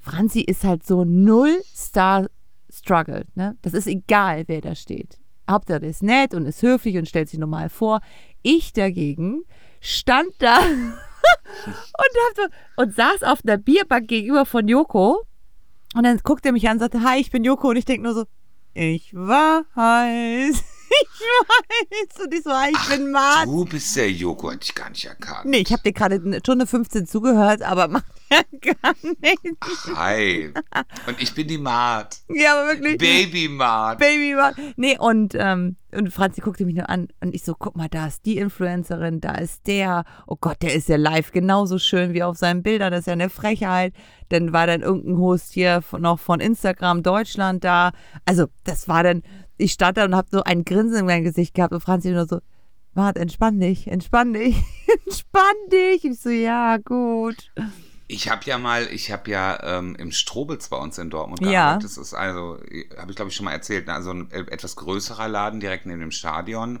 Franzi ist halt so null Star struggled. Ne? Das ist egal, wer da steht. Hauptsache, ist nett und ist höflich und stellt sich normal vor. Ich dagegen stand da und, so, und saß auf einer Bierbank gegenüber von Joko. Und dann guckt er mich an und sagte, hi, ich bin Joko. Und ich denke nur so, ich weiß, ich weiß. Und ich so, hi, ich bin Mart. Du bist der Joko, hätte ich gar nicht erkannt. Nee, ich habe dir gerade eine Stunde 15 zugehört, aber macht ja gar nichts. Ach, hi. Und ich bin die Mart. Ja, aber wirklich. Baby Mart. Baby war. Nee, und, ähm, und Franzi guckte mich nur an und ich so, guck mal, da ist die Influencerin, da ist der. Oh Gott, der ist ja live genauso schön wie auf seinen Bildern. Das ist ja eine Frechheit. Dann war dann irgendein Host hier noch von Instagram Deutschland da. Also, das war dann, ich stand da und habe so ein Grinsen in meinem Gesicht gehabt und Franzi nur so, Mart, entspann dich, entspann dich, entspann dich. Und ich so, ja, gut. Ich habe ja mal, ich habe ja ähm, im Strobels bei uns in Dortmund Ja. gearbeitet. Das ist also, habe ich glaube ich schon mal erzählt, ne? also ein äh, etwas größerer Laden direkt neben dem Stadion.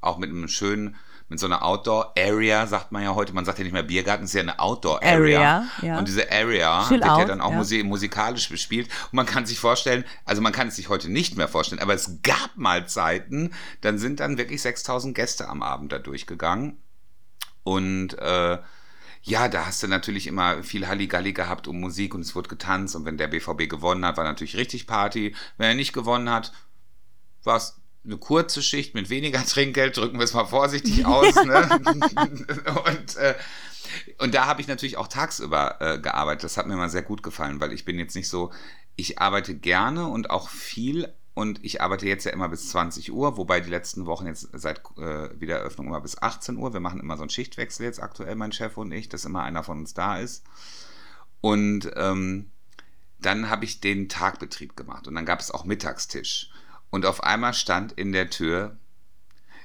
Auch mit einem schönen, mit so einer Outdoor-Area, sagt man ja heute. Man sagt ja nicht mehr Biergarten, es ist ja eine Outdoor-Area. Area, ja. Und diese Area Chill wird ja out, dann auch ja. musi musikalisch bespielt. Und man kann sich vorstellen, also man kann es sich heute nicht mehr vorstellen, aber es gab mal Zeiten, dann sind dann wirklich 6000 Gäste am Abend da durchgegangen. Und äh, ja, da hast du natürlich immer viel Halligalli gehabt um Musik und es wurde getanzt und wenn der BVB gewonnen hat, war natürlich richtig Party. Wenn er nicht gewonnen hat, war es eine kurze Schicht mit weniger Trinkgeld, drücken wir es mal vorsichtig aus. Ne? und, äh, und da habe ich natürlich auch tagsüber äh, gearbeitet. Das hat mir mal sehr gut gefallen, weil ich bin jetzt nicht so, ich arbeite gerne und auch viel und ich arbeite jetzt ja immer bis 20 Uhr, wobei die letzten Wochen jetzt seit äh, Wiedereröffnung immer bis 18 Uhr. Wir machen immer so einen Schichtwechsel jetzt aktuell, mein Chef und ich, dass immer einer von uns da ist. Und ähm, dann habe ich den Tagbetrieb gemacht und dann gab es auch Mittagstisch. Und auf einmal stand in der Tür,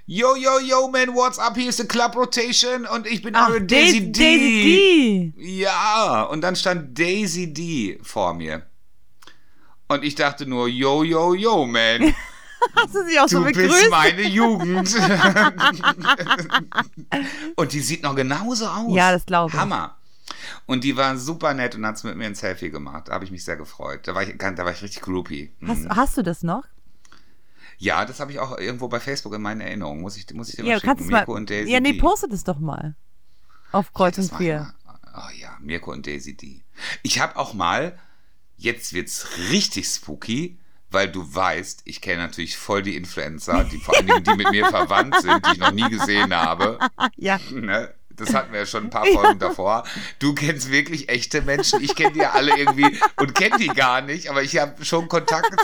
Yo, yo, yo, man, what's up? Here is the club rotation und ich bin Ach, eure Daisy, Daisy, D. Daisy D. Ja, und dann stand Daisy D vor mir. Und ich dachte nur, yo, yo, yo, man, Hast du sie auch so du bist begrüßt? meine Jugend. und die sieht noch genauso aus. Ja, das glaube ich. Hammer. Und die war super nett und hat es mit mir ein Selfie gemacht. Da habe ich mich sehr gefreut. Da war ich, da war ich richtig groupie. Mhm. Hast, hast du das noch? Ja, das habe ich auch irgendwo bei Facebook in meinen Erinnerungen. Muss ich, muss ich dir mal Ja, schicken. kannst du mal. Mirko und Daisy Ja, nee, D. postet es doch mal. Auf Kreuz Das und ja- Oh ja, Mirko und Daisy D. Ich habe auch mal, jetzt wird's richtig spooky, weil du weißt, ich kenne natürlich voll die Influencer, die vor allen Dingen die mit mir verwandt sind, die ich noch nie gesehen habe. Ja. Ne? Das hatten wir ja schon ein paar Folgen davor. Du kennst wirklich echte Menschen. Ich kenne die ja alle irgendwie und kenne die gar nicht, aber ich habe schon Kontakt.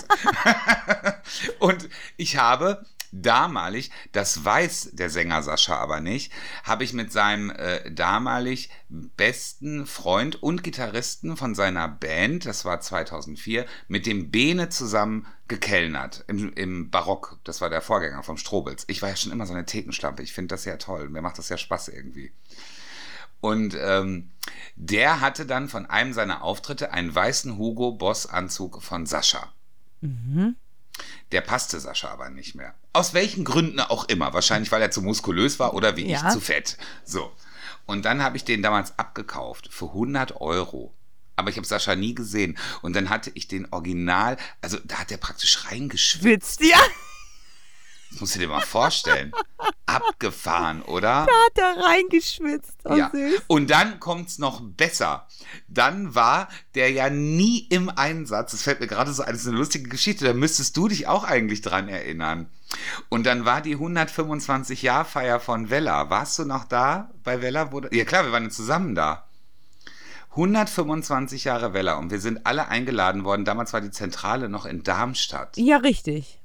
und ich habe damalig, das weiß der Sänger Sascha aber nicht, habe ich mit seinem äh, damalig besten Freund und Gitarristen von seiner Band, das war 2004, mit dem Bene zusammen gekellnert im, im Barock. Das war der Vorgänger vom Strobels. Ich war ja schon immer so eine Thekenstampe. Ich finde das ja toll. Mir macht das ja Spaß irgendwie. Und ähm, der hatte dann von einem seiner Auftritte einen weißen Hugo Boss Anzug von Sascha. Mhm. Der passte Sascha aber nicht mehr. Aus welchen Gründen auch immer. Wahrscheinlich, weil er zu muskulös war oder wie ja. ich zu fett. So. Und dann habe ich den damals abgekauft für 100 Euro. Aber ich habe Sascha nie gesehen. Und dann hatte ich den Original, also da hat er praktisch reingeschwitzt. Ja. Musst du dir mal vorstellen. Abgefahren, oder? Da hat er reingeschwitzt. Oh, ja. Süß. Und dann kommt es noch besser. Dann war der ja nie im Einsatz. Das fällt mir gerade so ein, das ist eine lustige Geschichte. Da müsstest du dich auch eigentlich dran erinnern. Und dann war die 125 Jahr Feier von Vella. Warst du noch da bei Vella? Ja klar, wir waren zusammen da. 125 Jahre Vella und wir sind alle eingeladen worden. Damals war die Zentrale noch in Darmstadt. Ja, richtig.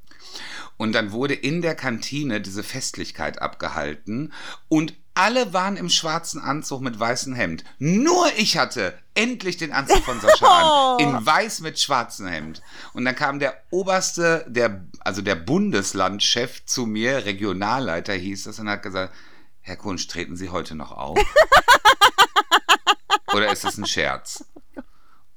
Und dann wurde in der Kantine diese Festlichkeit abgehalten und alle waren im schwarzen Anzug mit weißem Hemd. Nur ich hatte endlich den Anzug von Sascha an. In weiß mit schwarzem Hemd. Und dann kam der oberste, der, also der Bundeslandchef zu mir, Regionalleiter hieß das, und hat gesagt, Herr Kunsch, treten Sie heute noch auf? Oder ist das ein Scherz?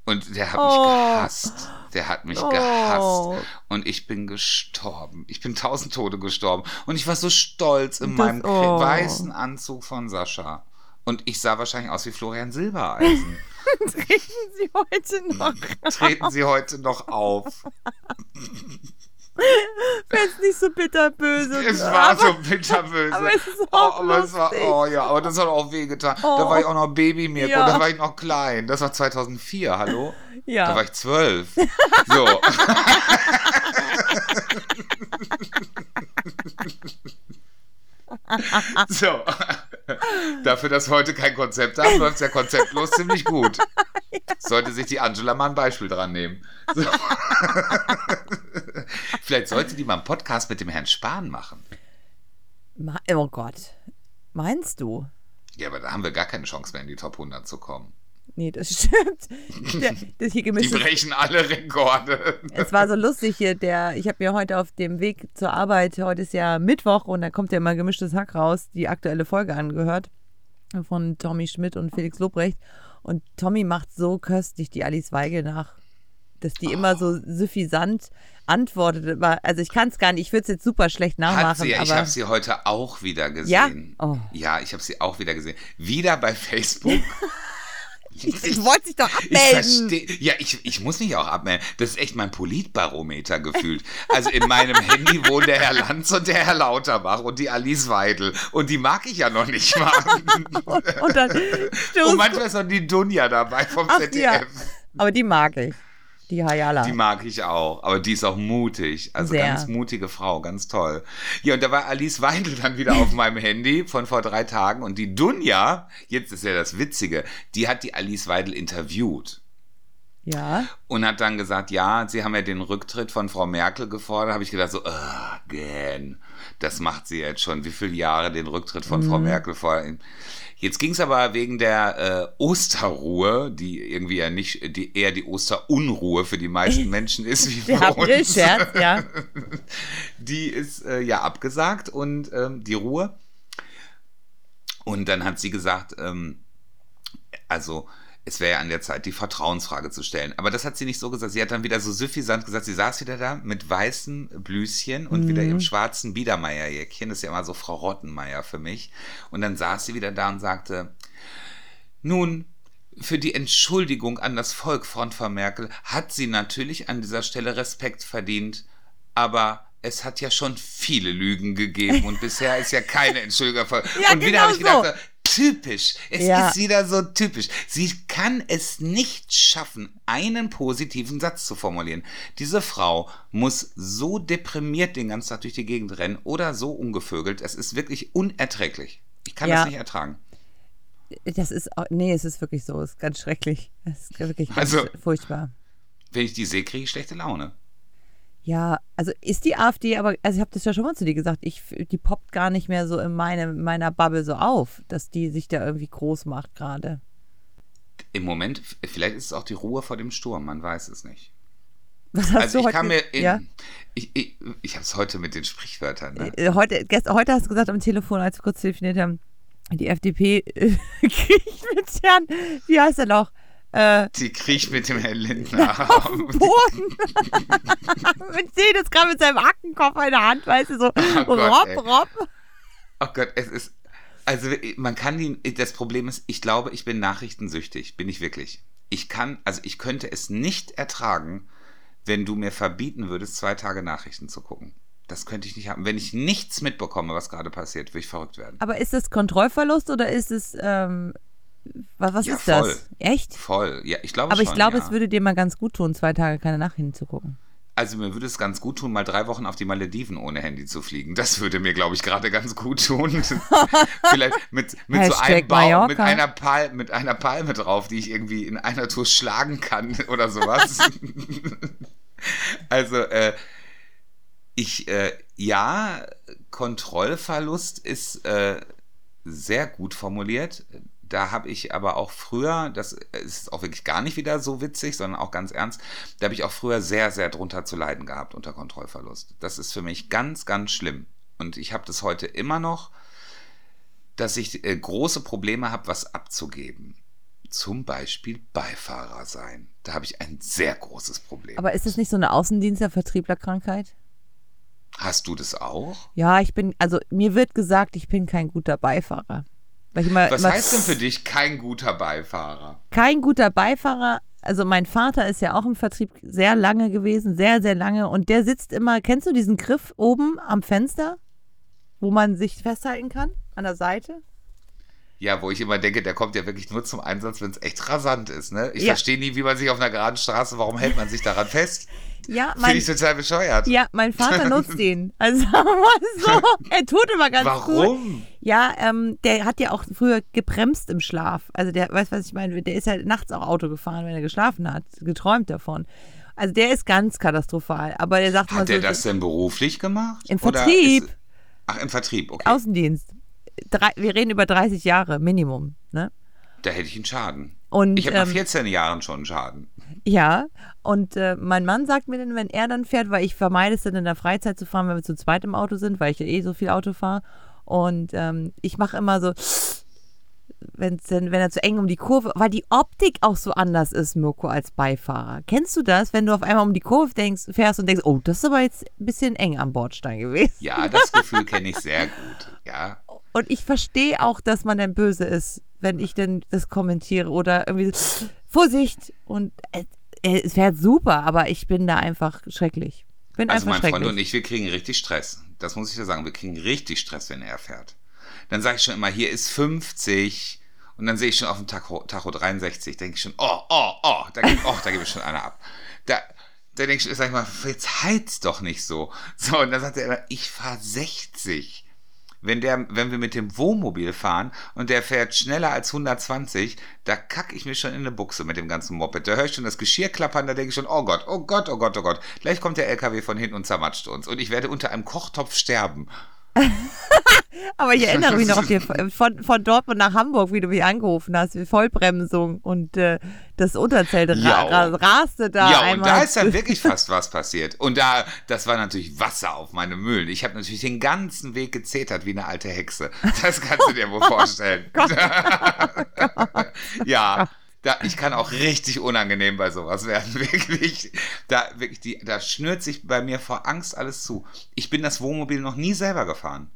Und der hat oh. mich gehasst. Der hat mich oh. gehasst. Und ich bin gestorben. Ich bin tausend Tode gestorben. Und ich war so stolz in das, meinem oh. weißen Anzug von Sascha. Und ich sah wahrscheinlich aus wie Florian Silbereisen. Treten Sie heute noch Treten Sie heute noch auf. Wäre es nicht so bitterböse. Es war aber, so bitterböse. Aber es ist auch oh, aber es war, oh ja, aber das hat auch wehgetan. Oh. Da war ich auch noch Baby Mirko, ja. da war ich noch klein. Das war 2004, hallo? Ja. Da war ich zwölf. So. so. Dafür, dass wir heute kein Konzept haben, läuft es ja konzeptlos ziemlich gut. Sollte sich die Angela mal ein Beispiel dran nehmen. So. Vielleicht sollte die mal einen Podcast mit dem Herrn Spahn machen. Oh Gott. Meinst du? Ja, aber da haben wir gar keine Chance mehr, in die Top 100 zu kommen. Nee, das stimmt. Der, das hier die brechen alle Rekorde. Es war so lustig hier, der, ich habe mir heute auf dem Weg zur Arbeit, heute ist ja Mittwoch und da kommt ja immer gemischtes Hack raus, die aktuelle Folge angehört von Tommy Schmidt und Felix Lobrecht. Und Tommy macht so köstlich die Alice Weigel nach, dass die oh. immer so suffisant antwortet. Also ich kann es gar nicht, ich würde es jetzt super schlecht nachmachen. Hat sie, aber ich habe sie heute auch wieder gesehen. Ja, oh. ja ich habe sie auch wieder gesehen. Wieder bei Facebook. Ich, wollte dich doch abmelden. Ich ja, ich, ich muss mich auch abmelden. Das ist echt mein Politbarometer gefühlt. Also in meinem Handy wohnen der Herr Lanz und der Herr Lauterbach und die Alice Weidel. Und die mag ich ja noch nicht mal. und, und, dann und manchmal ist noch die Dunja dabei vom Ach, ZDF. Ja. Aber die mag ich. Die Hayala. Die mag ich auch, aber die ist auch mutig. Also Sehr. ganz mutige Frau, ganz toll. Ja, und da war Alice Weindl dann wieder auf meinem Handy von vor drei Tagen und die Dunja, jetzt ist ja das Witzige, die hat die Alice Weidel interviewt. Ja. Und hat dann gesagt, ja, sie haben ja den Rücktritt von Frau Merkel gefordert. Da habe ich gedacht so, again, das macht sie jetzt schon. Wie viele Jahre den Rücktritt von mhm. Frau Merkel fordern? Jetzt ging es aber wegen der äh, Osterruhe, die irgendwie ja nicht, die eher die Osterunruhe für die meisten Menschen ist, wie für uns. Scherz, ja. Die ist äh, ja abgesagt und ähm, die Ruhe. Und dann hat sie gesagt, ähm, also es wäre ja an der Zeit, die Vertrauensfrage zu stellen. Aber das hat sie nicht so gesagt. Sie hat dann wieder so suffisant gesagt, sie saß wieder da mit weißen Blüschen und mhm. wieder im schwarzen Biedermeierjäckchen. Das ist ja immer so Frau Rottenmeier für mich. Und dann saß sie wieder da und sagte, nun, für die Entschuldigung an das Volk von Frau Merkel hat sie natürlich an dieser Stelle Respekt verdient. Aber es hat ja schon viele Lügen gegeben und bisher ist ja keine Entschuldigung. ja, und wieder genau habe ich gedacht, so typisch. Es ja. ist wieder so typisch. Sie kann es nicht schaffen, einen positiven Satz zu formulieren. Diese Frau muss so deprimiert den ganzen Tag durch die Gegend rennen oder so ungevögelt. Es ist wirklich unerträglich. Ich kann ja. das nicht ertragen. Das ist, nee, es ist wirklich so. Es ist ganz schrecklich. Es ist wirklich ganz also, furchtbar. Wenn ich die sehe, kriege ich schlechte Laune. Ja, also ist die AfD, aber, also ich habe das ja schon mal zu dir gesagt, ich, die poppt gar nicht mehr so in meine, meiner Bubble so auf, dass die sich da irgendwie groß macht gerade. Im Moment, vielleicht ist es auch die Ruhe vor dem Sturm, man weiß es nicht. Was hast also du ich heute, mir, in, ja? ich, ich, ich habe es heute mit den Sprichwörtern. Ne? Äh, Heute, gest, heute hast du gesagt am Telefon, als wir kurz telefoniert haben, die FDP äh, kriegt mit Herrn, wie heißt er noch? Äh, Die kriecht mit dem Herrn Lindner. auf dem Boden. mit sehe das gerade mit seinem Aktenkoffer in der Hand, weißt du, so Oh Gott, rob, rob. Oh Gott, es ist. Also man kann die. Das Problem ist, ich glaube, ich bin nachrichtensüchtig. Bin ich wirklich. Ich kann, also ich könnte es nicht ertragen, wenn du mir verbieten würdest, zwei Tage Nachrichten zu gucken. Das könnte ich nicht haben. Wenn ich nichts mitbekomme, was gerade passiert, würde ich verrückt werden. Aber ist das Kontrollverlust oder ist es, ähm, was, Ja, ist das? voll. Echt? Voll. Ja, ich glaube Aber schon. ich glaube, ja. es würde dir mal ganz gut tun, zwei Tage keine Nachrichten zu gucken. Also mir würde es ganz gut tun, mal drei Wochen auf die Malediven ohne Handy zu fliegen. Das würde mir, glaube ich, gerade ganz gut tun. Vielleicht mit, mit so einem Baum, mit einer, Pal mit einer Palme drauf, die ich irgendwie in einer Tour schlagen kann oder sowas. also, äh, ich, äh, ja, Kontrollverlust ist äh, sehr gut formuliert. Da habe ich aber auch früher, das ist auch wirklich gar nicht wieder so witzig, sondern auch ganz ernst, da habe ich auch früher sehr, sehr drunter zu leiden gehabt unter Kontrollverlust. Das ist für mich ganz, ganz schlimm. Und ich habe das heute immer noch, dass ich äh, große Probleme habe, was abzugeben. Zum Beispiel Beifahrer sein. Da habe ich ein sehr großes Problem. Aber ist das nicht so eine Außendienstler-Vertrieblerkrankheit? Hast du das auch? Ja, ich bin, also mir wird gesagt, ich bin kein guter Beifahrer. Immer, Was immer heißt denn für dich kein guter Beifahrer? kein guter Beifahrer. Also mein Vater ist ja auch im Vertrieb sehr lange gewesen, sehr, sehr lange. Und der sitzt immer, kennst du diesen Griff oben am Fenster, wo man sich festhalten kann, an der Seite? Ja, wo ich immer denke, der kommt ja wirklich nur zum Einsatz, wenn es echt rasant ist. Ne? Ich Ja. verstehe nie, wie man sich auf einer geraden Straße, warum hält man sich daran fest? Ja, Finde mein, ich total bescheuert. ja, mein Vater nutzt den. Also mal so, er tut immer ganz. Warum? Ja, ähm, der hat ja auch früher gebremst im Schlaf. Also der, weißt du, was ich meine? Der ist ja nachts auch Auto gefahren, wenn er geschlafen hat, geträumt davon. Also der ist ganz katastrophal. Aber der sagt mal Hat so, er das denn beruflich gemacht? Im Vertrieb. Ist, ach, im Vertrieb, okay. Außendienst. Drei, wir reden über 30 Jahre Minimum. Ne? da hätte ich einen Schaden. Und, Ich habe nach ähm, 14 Jahren schon einen Schaden. Ja, und äh, mein Mann sagt mir dann, wenn er dann fährt, weil ich vermeide es dann in der Freizeit zu fahren, wenn wir zu zweit im Auto sind, weil ich ja eh so viel Auto fahre. Und ähm, ich mache immer so, wenn's denn, wenn er zu eng um die Kurve, weil die Optik auch so anders ist, Mirko, als Beifahrer. Kennst du das, wenn du auf einmal um die Kurve denkst, fährst und denkst, oh, das ist aber jetzt ein bisschen eng am Bordstein gewesen. Ja, das Gefühl kenne ich sehr gut. Ja. Und ich verstehe auch, dass man dann böse ist, wenn ich denn das kommentiere oder irgendwie so, Vorsicht und äh, äh, es fährt super, aber ich bin da einfach schrecklich. Bin Also einfach mein schrecklich. Freund und ich, wir kriegen richtig Stress. Das muss ich dir sagen. Wir kriegen richtig Stress, wenn er fährt. Dann sage ich schon immer, hier ist 50. Und dann sehe ich schon auf dem Tacho, Tacho 63, denke ich schon, oh, oh, oh, da oh, da mir schon einer ab. Da, da denke ich, sag ich mal, jetzt heiz doch nicht so. So, und dann sagt er immer, ich fahre 60. Wenn, der, wenn wir mit dem Wohnmobil fahren und der fährt schneller als 120, da kacke ich mir schon in eine Buchse mit dem ganzen Moped. Da höre ich schon das Geschirr klappern, da denke ich schon, oh Gott, oh Gott, oh Gott, oh Gott. Gleich kommt der LKW von hinten und zermatscht uns. Und ich werde unter einem Kochtopf sterben. aber ich erinnere mich noch auf die, von, von Dortmund nach Hamburg, wie du mich angerufen hast, wie Vollbremsung und äh, das Unterzelt ra ra raste da ja, und einmal. da ist dann wirklich fast was passiert. Und da, das war natürlich Wasser auf meine Mühlen. Ich habe natürlich den ganzen Weg gezetert wie eine alte Hexe. Das kannst du dir wohl vorstellen. ja, da, ich kann auch richtig unangenehm bei sowas werden, wirklich. Da, wirklich die, da schnürt sich bei mir vor Angst alles zu. Ich bin das Wohnmobil noch nie selber gefahren.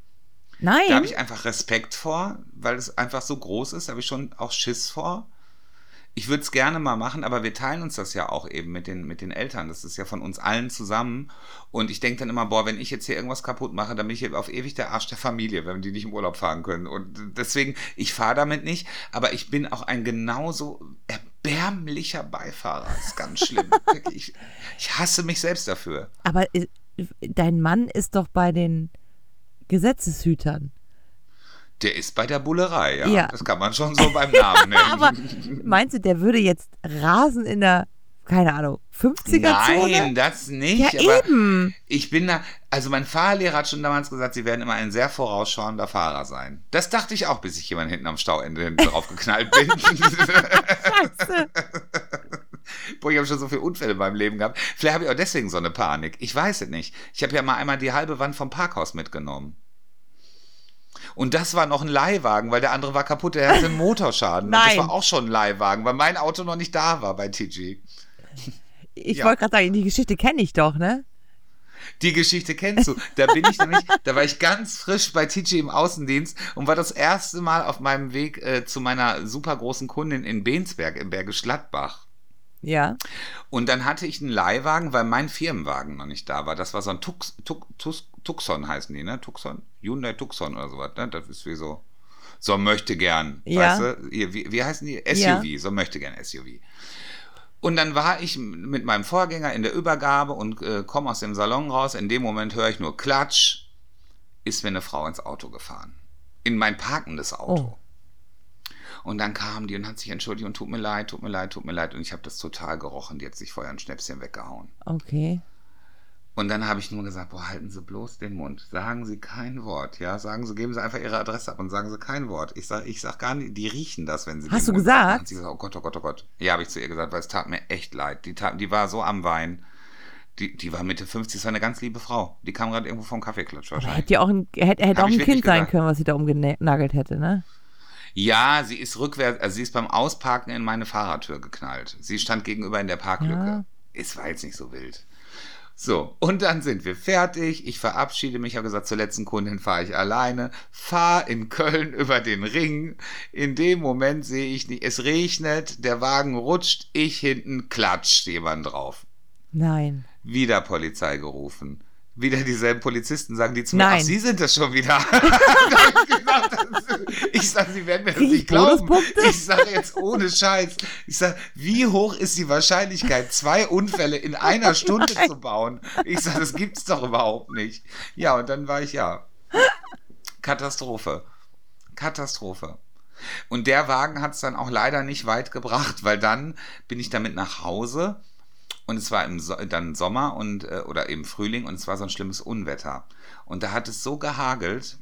Da Nein, habe ich einfach Respekt vor, weil es einfach so groß ist. Da habe ich schon auch Schiss vor. Ich würde es gerne mal machen, aber wir teilen uns das ja auch eben mit den, mit den Eltern. Das ist ja von uns allen zusammen. Und ich denke dann immer, boah, wenn ich jetzt hier irgendwas kaputt mache, dann bin ich auf ewig der Arsch der Familie, wenn die nicht im Urlaub fahren können. Und deswegen, ich fahre damit nicht, aber ich bin auch ein genauso erbärmlicher Beifahrer. Das ist ganz schlimm. Ich, ich hasse mich selbst dafür. aber äh, dein Mann ist doch bei den Gesetzeshütern. Der ist bei der Bullerei, ja. Ja. Das kann man schon so beim Namen nennen. Aber meinst du, der würde jetzt rasen in der keine Ahnung, 50er-Zone? Nein, das nicht. Ja, aber eben. Ich bin da, also mein Fahrlehrer hat schon damals gesagt, sie werden immer ein sehr vorausschauender Fahrer sein. Das dachte ich auch, bis ich jemand hinten am Stauende hinten drauf geknallt bin. Scheiße. Boah, ich habe schon so viele Unfälle in meinem Leben gehabt. Vielleicht habe ich auch deswegen so eine Panik. Ich weiß es nicht. Ich habe ja mal einmal die halbe Wand vom Parkhaus mitgenommen. Und das war noch ein Leihwagen, weil der andere war kaputt, der hatte einen Motorschaden. Nein. Und das war auch schon ein Leihwagen, weil mein Auto noch nicht da war bei TG. Ich Ja. wollte gerade sagen, die Geschichte kenne ich doch, ne? Die Geschichte kennst du. Da bin ich nämlich, da war ich ganz frisch bei TG im Außendienst und war das erste Mal auf meinem Weg äh, zu meiner super großen Kundin in Bensberg im Bergisch Gladbach. Ja. Und dann hatte ich einen Leihwagen, weil mein Firmenwagen noch nicht da war. Das war so ein Tux, Tux, Tux, Tucson heißen die, ne? Tucson? Hyundai Tucson oder sowas, ne? Das ist wie so, so möchte gern. Ja. Weißt du? Wie, wie heißen die? SUV, so möchte gern SUV. Und dann war ich mit meinem Vorgänger in der Übergabe und äh, komme aus dem Salon raus. In dem Moment höre ich nur Klatsch. Ist mir eine Frau ins Auto gefahren. In mein parkendes Auto. Oh. Und dann kam die und hat sich entschuldigt und tut mir leid, tut mir leid, tut mir leid. Und ich habe das total gerochen. Die hat sich vorher ein Schnäpschen weggehauen. Okay. Und dann habe ich nur gesagt, boah, halten Sie bloß den Mund. Sagen Sie kein Wort, ja. Sagen Sie, geben Sie einfach Ihre Adresse ab und sagen Sie kein Wort. Ich sag, ich sag gar nicht, die riechen das, wenn Sie Hast du Mund gesagt? Hat sie gesagt, oh Gott, oh Gott, oh Gott. Ja, habe ich zu ihr gesagt, weil es tat mir echt leid. Die, tat, die war so am Wein. Die, die war Mitte 50, das war eine ganz liebe Frau. Die kam gerade irgendwo vom Kaffeeklatsch wahrscheinlich. hätte ja auch ein, hätte, hätte auch ein Kind sein gesagt. können, was sie da umgenagelt hätte, ne? Ja, sie ist rückwärts, also sie ist beim Ausparken in meine Fahrradtür geknallt. Sie stand gegenüber in der Parklücke. Ja. Es war jetzt nicht so wild. So, und dann sind wir fertig. Ich verabschiede mich, habe gesagt, zur letzten Kundin fahre ich alleine. Fahr in Köln über den Ring. In dem Moment sehe ich nicht, es regnet, der Wagen rutscht, ich hinten klatscht jemand drauf. Nein. Wieder Polizei gerufen. Wieder dieselben Polizisten sagen die zu mir, Nein. ach, Sie sind das schon wieder. Ich, sage, Sie werden mir das nicht glauben. Ich sage jetzt ohne Scheiß. Ich sage, wie hoch ist die Wahrscheinlichkeit, zwei Unfälle in einer Stunde Nein. zu bauen? Ich sage, das gibt's doch überhaupt nicht. Ja, und dann war ich ja. Katastrophe. Katastrophe. Und der Wagen hat es dann auch leider nicht weit gebracht, weil dann bin ich damit nach Hause und es war im so dann Sommer und äh, oder eben Frühling und es war so ein schlimmes Unwetter. Und da hat es so gehagelt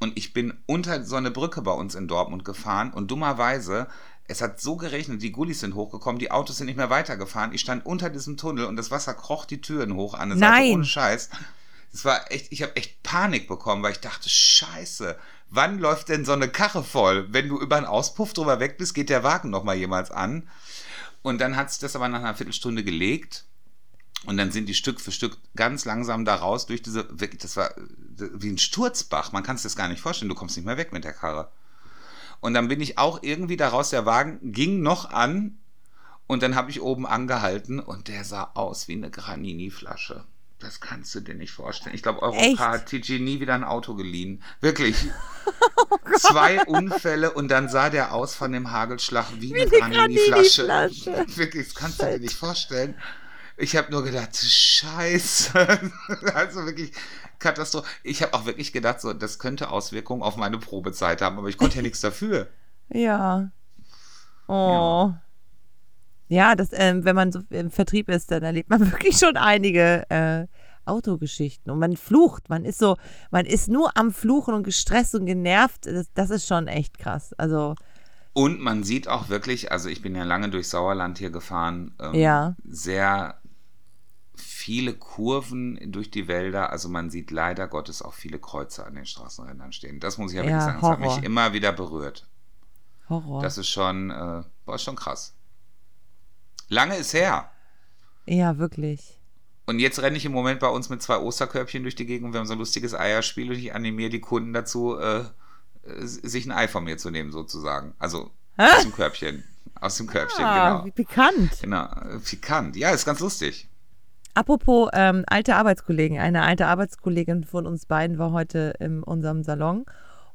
und ich bin unter so eine Brücke bei uns in Dortmund gefahren und dummerweise es hat so geregnet, die Gullis sind hochgekommen, die Autos sind nicht mehr weitergefahren. Ich stand unter diesem Tunnel und das Wasser kroch die Türen hoch an. Seite Nein. ohne Scheiß. Das war echt, ich habe echt Panik bekommen, weil ich dachte, Scheiße, wann läuft denn so eine Karre voll? Wenn du über einen Auspuff drüber weg bist, geht der Wagen noch mal jemals an. Und dann hat sich das aber nach einer Viertelstunde gelegt. Und dann sind die Stück für Stück ganz langsam da raus durch diese, wirklich, das war äh, wie ein Sturzbach. Man kann es das gar nicht vorstellen. Du kommst nicht mehr weg mit der Karre. Und dann bin ich auch irgendwie da raus. Der Wagen ging noch an. Und dann habe ich oben angehalten und der sah aus wie eine Granini-Flasche. Das kannst du dir nicht vorstellen. Ich glaube, Europa Echt? hat TG nie wieder ein Auto geliehen. Wirklich. Zwei Unfälle und dann sah der aus von dem Hagelschlag wie, eine eine Granini-Flasche. Wirklich, das kannst du dir nicht vorstellen. Ich habe nur gedacht, Scheiße. Also wirklich Katastrophe. Ich habe auch wirklich gedacht, so, das könnte Auswirkungen auf meine Probezeit haben, aber ich konnte ja nichts dafür. Ja. Oh. Ja, das, ähm, wenn man so im Vertrieb ist, dann erlebt man wirklich schon einige äh, Autogeschichten. Und man flucht. Man ist so, man ist nur am Fluchen und gestresst und genervt. Das, das ist schon echt krass. Also, Und man sieht auch wirklich, also ich bin ja lange durch Sauerland hier gefahren, ähm, Ja. sehr viele Kurven durch die Wälder. Also man sieht leider Gottes auch viele Kreuze an den Straßenrändern stehen. Das muss ich ja wirklich Ja, sagen. Das hat Horror. mich immer wieder berührt. Horror. Das ist schon, äh, war schon krass. Lange ist her. ja, wirklich. Und jetzt renne ich im Moment bei uns mit zwei Osterkörbchen durch die Gegend und wir haben so ein lustiges Eierspiel und ich animiere die Kunden dazu, äh, sich ein Ei von mir zu nehmen, sozusagen. Also aus dem Körbchen. Aus dem Körbchen, Ah, genau. wie pikant. Genau, äh, pikant. Ja, ist ganz lustig. Apropos ähm, alte Arbeitskollegen. Eine alte Arbeitskollegin von uns beiden war heute in unserem Salon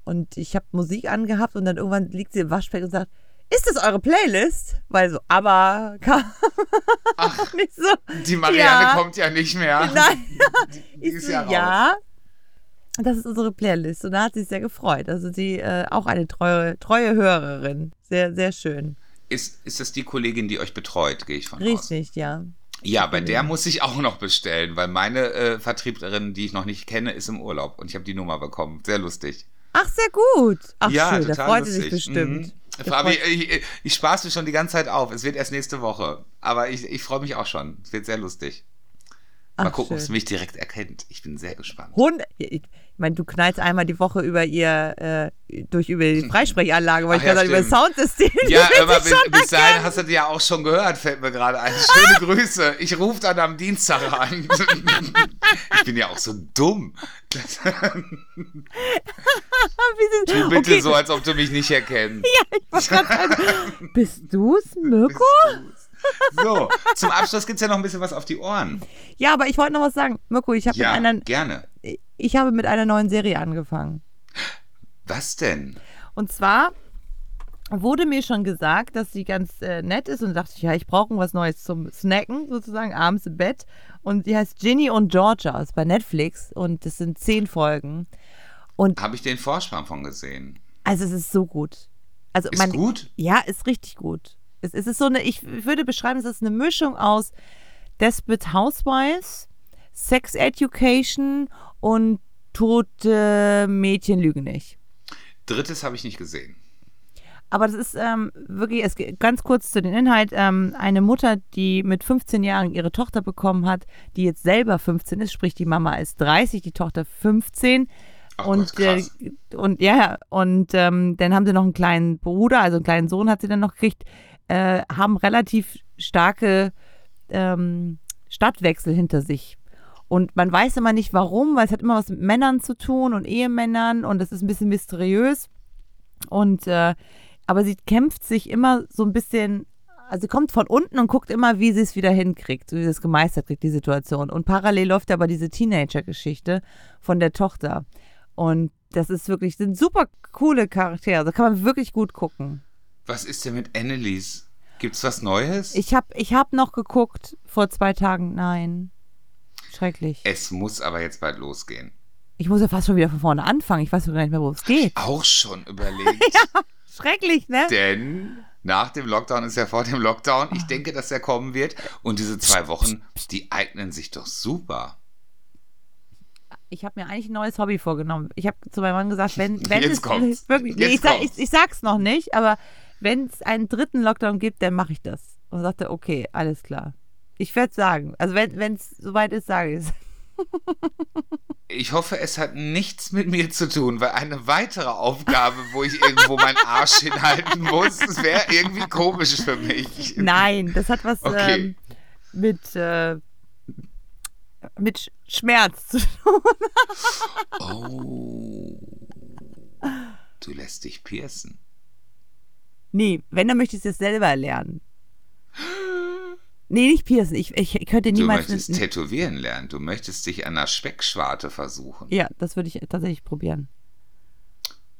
und ich habe Musik angehabt und dann irgendwann liegt sie im Waschbecken und sagt, ist das eure Playlist? Weil so, aber kam Ach, nicht so. die Marianne Ja. kommt ja nicht mehr. Nein, Die ich ist so, ja raus. ja. Das ist unsere Playlist und da hat sie sich sehr gefreut. Also sie äh, auch eine treue, treue Hörerin. Sehr, sehr schön. Ist, ist das die Kollegin, die euch betreut, gehe ich von Richtig, aus? Richtig, ja. Ja, bei der muss ich auch noch bestellen, weil meine äh, Vertrieblerin, die ich noch nicht kenne, ist im Urlaub und ich habe die Nummer bekommen. Sehr lustig. Ach, sehr gut. Ach, ja, schön, da freut lustig. sie sich bestimmt. Mhm. Fabi, ich, ich spaß mich schon die ganze Zeit auf. Es wird erst nächste Woche. Aber ich, ich freue mich auch schon. Es wird sehr lustig. Mal Ach, gucken, ob sie mich direkt erkennt. Ich bin sehr gespannt. Hund, ich meine, du knallst einmal die Woche über ihr, äh, durch über die Freisprechanlage, weil ich ja, gerade über das. Soundsystem. Ja, aber bis, bis dahin hast du die ja auch schon gehört, fällt mir gerade ein. Schöne Grüße. Ich rufe dann am Dienstag an. ich bin ja auch so dumm. Tu bitte okay, so, als ob du mich nicht erkennst. ich wollte gerade bist du's, Mirko? So, zum Abschluss gibt es ja noch ein bisschen was auf die Ohren. Ja, aber ich wollte noch was sagen. Mirko, ich habe Ja, mit einer, gerne. Ich habe mit einer neuen Serie angefangen. Was denn? Und zwar wurde mir schon gesagt, dass sie ganz äh, nett ist und dachte ich, ja, ich brauche was Neues zum Snacken, sozusagen, abends im Bett. Und die heißt Ginny und Georgia, ist bei Netflix und das sind zehn Folgen. Und Habe ich den Vorspann von gesehen? also es ist so gut. Also Ist man, gut? Ja, ist richtig gut. Es, es ist so eine, ich würde beschreiben, es ist eine Mischung aus Desperate Housewives, Sex Education und tote Mädchen lügen nicht. Drittes habe ich nicht gesehen. Aber das ist ähm, wirklich, es geht ganz kurz zu den Inhalt. Ähm, eine Mutter, die mit 15 Jahren ihre Tochter bekommen hat, die jetzt selber 15 ist, sprich die Mama ist 30, die Tochter 15. Ach und, Gott, äh, und ja, ja, und ähm, dann haben sie noch einen kleinen Bruder, also einen kleinen Sohn hat sie dann noch gekriegt, äh, haben relativ starke ähm, Stadtwechsel hinter sich. Und man weiß immer nicht warum, weil es hat immer was mit Männern zu tun und Ehemännern und das ist ein bisschen mysteriös. Und äh, aber sie kämpft sich immer so ein bisschen, also sie kommt von unten und guckt immer, wie sie es wieder hinkriegt, wie sie es gemeistert kriegt, die Situation. Und parallel läuft aber diese Teenager-Geschichte von der Tochter. Und das ist wirklich, sind super coole Charaktere. Da kann man wirklich gut gucken. Was ist denn mit Annelies? Gibt's was Neues? Ich habe ich hab noch geguckt vor zwei Tagen. Nein. Schrecklich. es muss aber jetzt bald losgehen. Ich muss ja fast schon wieder von vorne anfangen. Ich weiß gar nicht mehr, wo es geht. Auch schon überlegt. Schrecklich, ne? Denn nach dem Lockdown ist ja vor dem Lockdown. Ich denke, dass er kommen wird. Und diese zwei Wochen, die eignen sich doch super. Ich habe mir eigentlich ein neues Hobby vorgenommen. Ich habe zu meinem Mann gesagt, wenn, wenn Jetzt es kommt's. wirklich, nee, Jetzt ich, sag, ich, ich sag's noch nicht, aber wenn es einen dritten Lockdown gibt, dann mache ich das. Und sagte, okay, alles klar. Ich werde sagen. Also wenn es soweit ist, sage ich es. Ich hoffe, es hat nichts mit mir zu tun, weil eine weitere Aufgabe, wo ich irgendwo meinen Arsch hinhalten muss, wäre irgendwie komisch für mich. Nein, das hat was Okay. ähm, mit, äh, mit Sch- Schmerz zu tun. Oh. Du lässt dich piercen. Nee, wenn, dann möchte ich es selber lernen. Nee, nicht piercen. Ich, ich, könnte Du niemals. möchtest tätowieren lernen. Du möchtest dich an der Speckschwarte versuchen. ja, das würde ich tatsächlich probieren.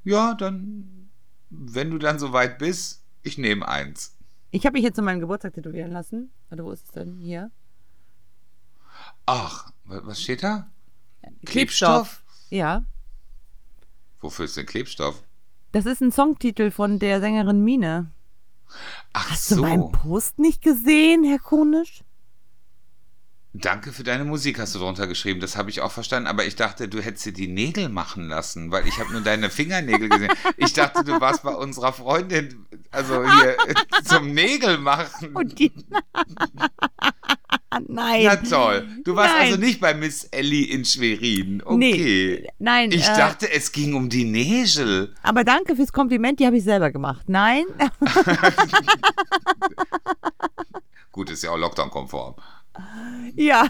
Ja, dann, wenn du dann soweit bist, ich nehme eins. Ich habe mich jetzt zu meinem Geburtstag tätowieren lassen. Warte, wo ist es denn? Hier. Ach, wa- was steht da? Ja. Wofür ist denn Klebstoff? Das ist ein Songtitel von der Sängerin Mine. Ach Hast du so. meinen Post nicht gesehen, Herr Konisch? Danke für deine Musik, hast du drunter geschrieben. Das habe ich auch verstanden. Aber ich dachte, du hättest dir die Nägel machen lassen, weil ich habe nur deine Fingernägel gesehen. Ich dachte, du warst bei unserer Freundin, also hier zum Nägel machen. Und die. Nein. Na toll. Du warst Nein. also nicht bei Miss Ellie in Schwerin. Okay. Nee, nein. Ich äh, dachte, es ging um die Nägel. Aber danke fürs Kompliment, die habe ich selber gemacht. Nein. Gut, ist ja auch Lockdown-konform. ja.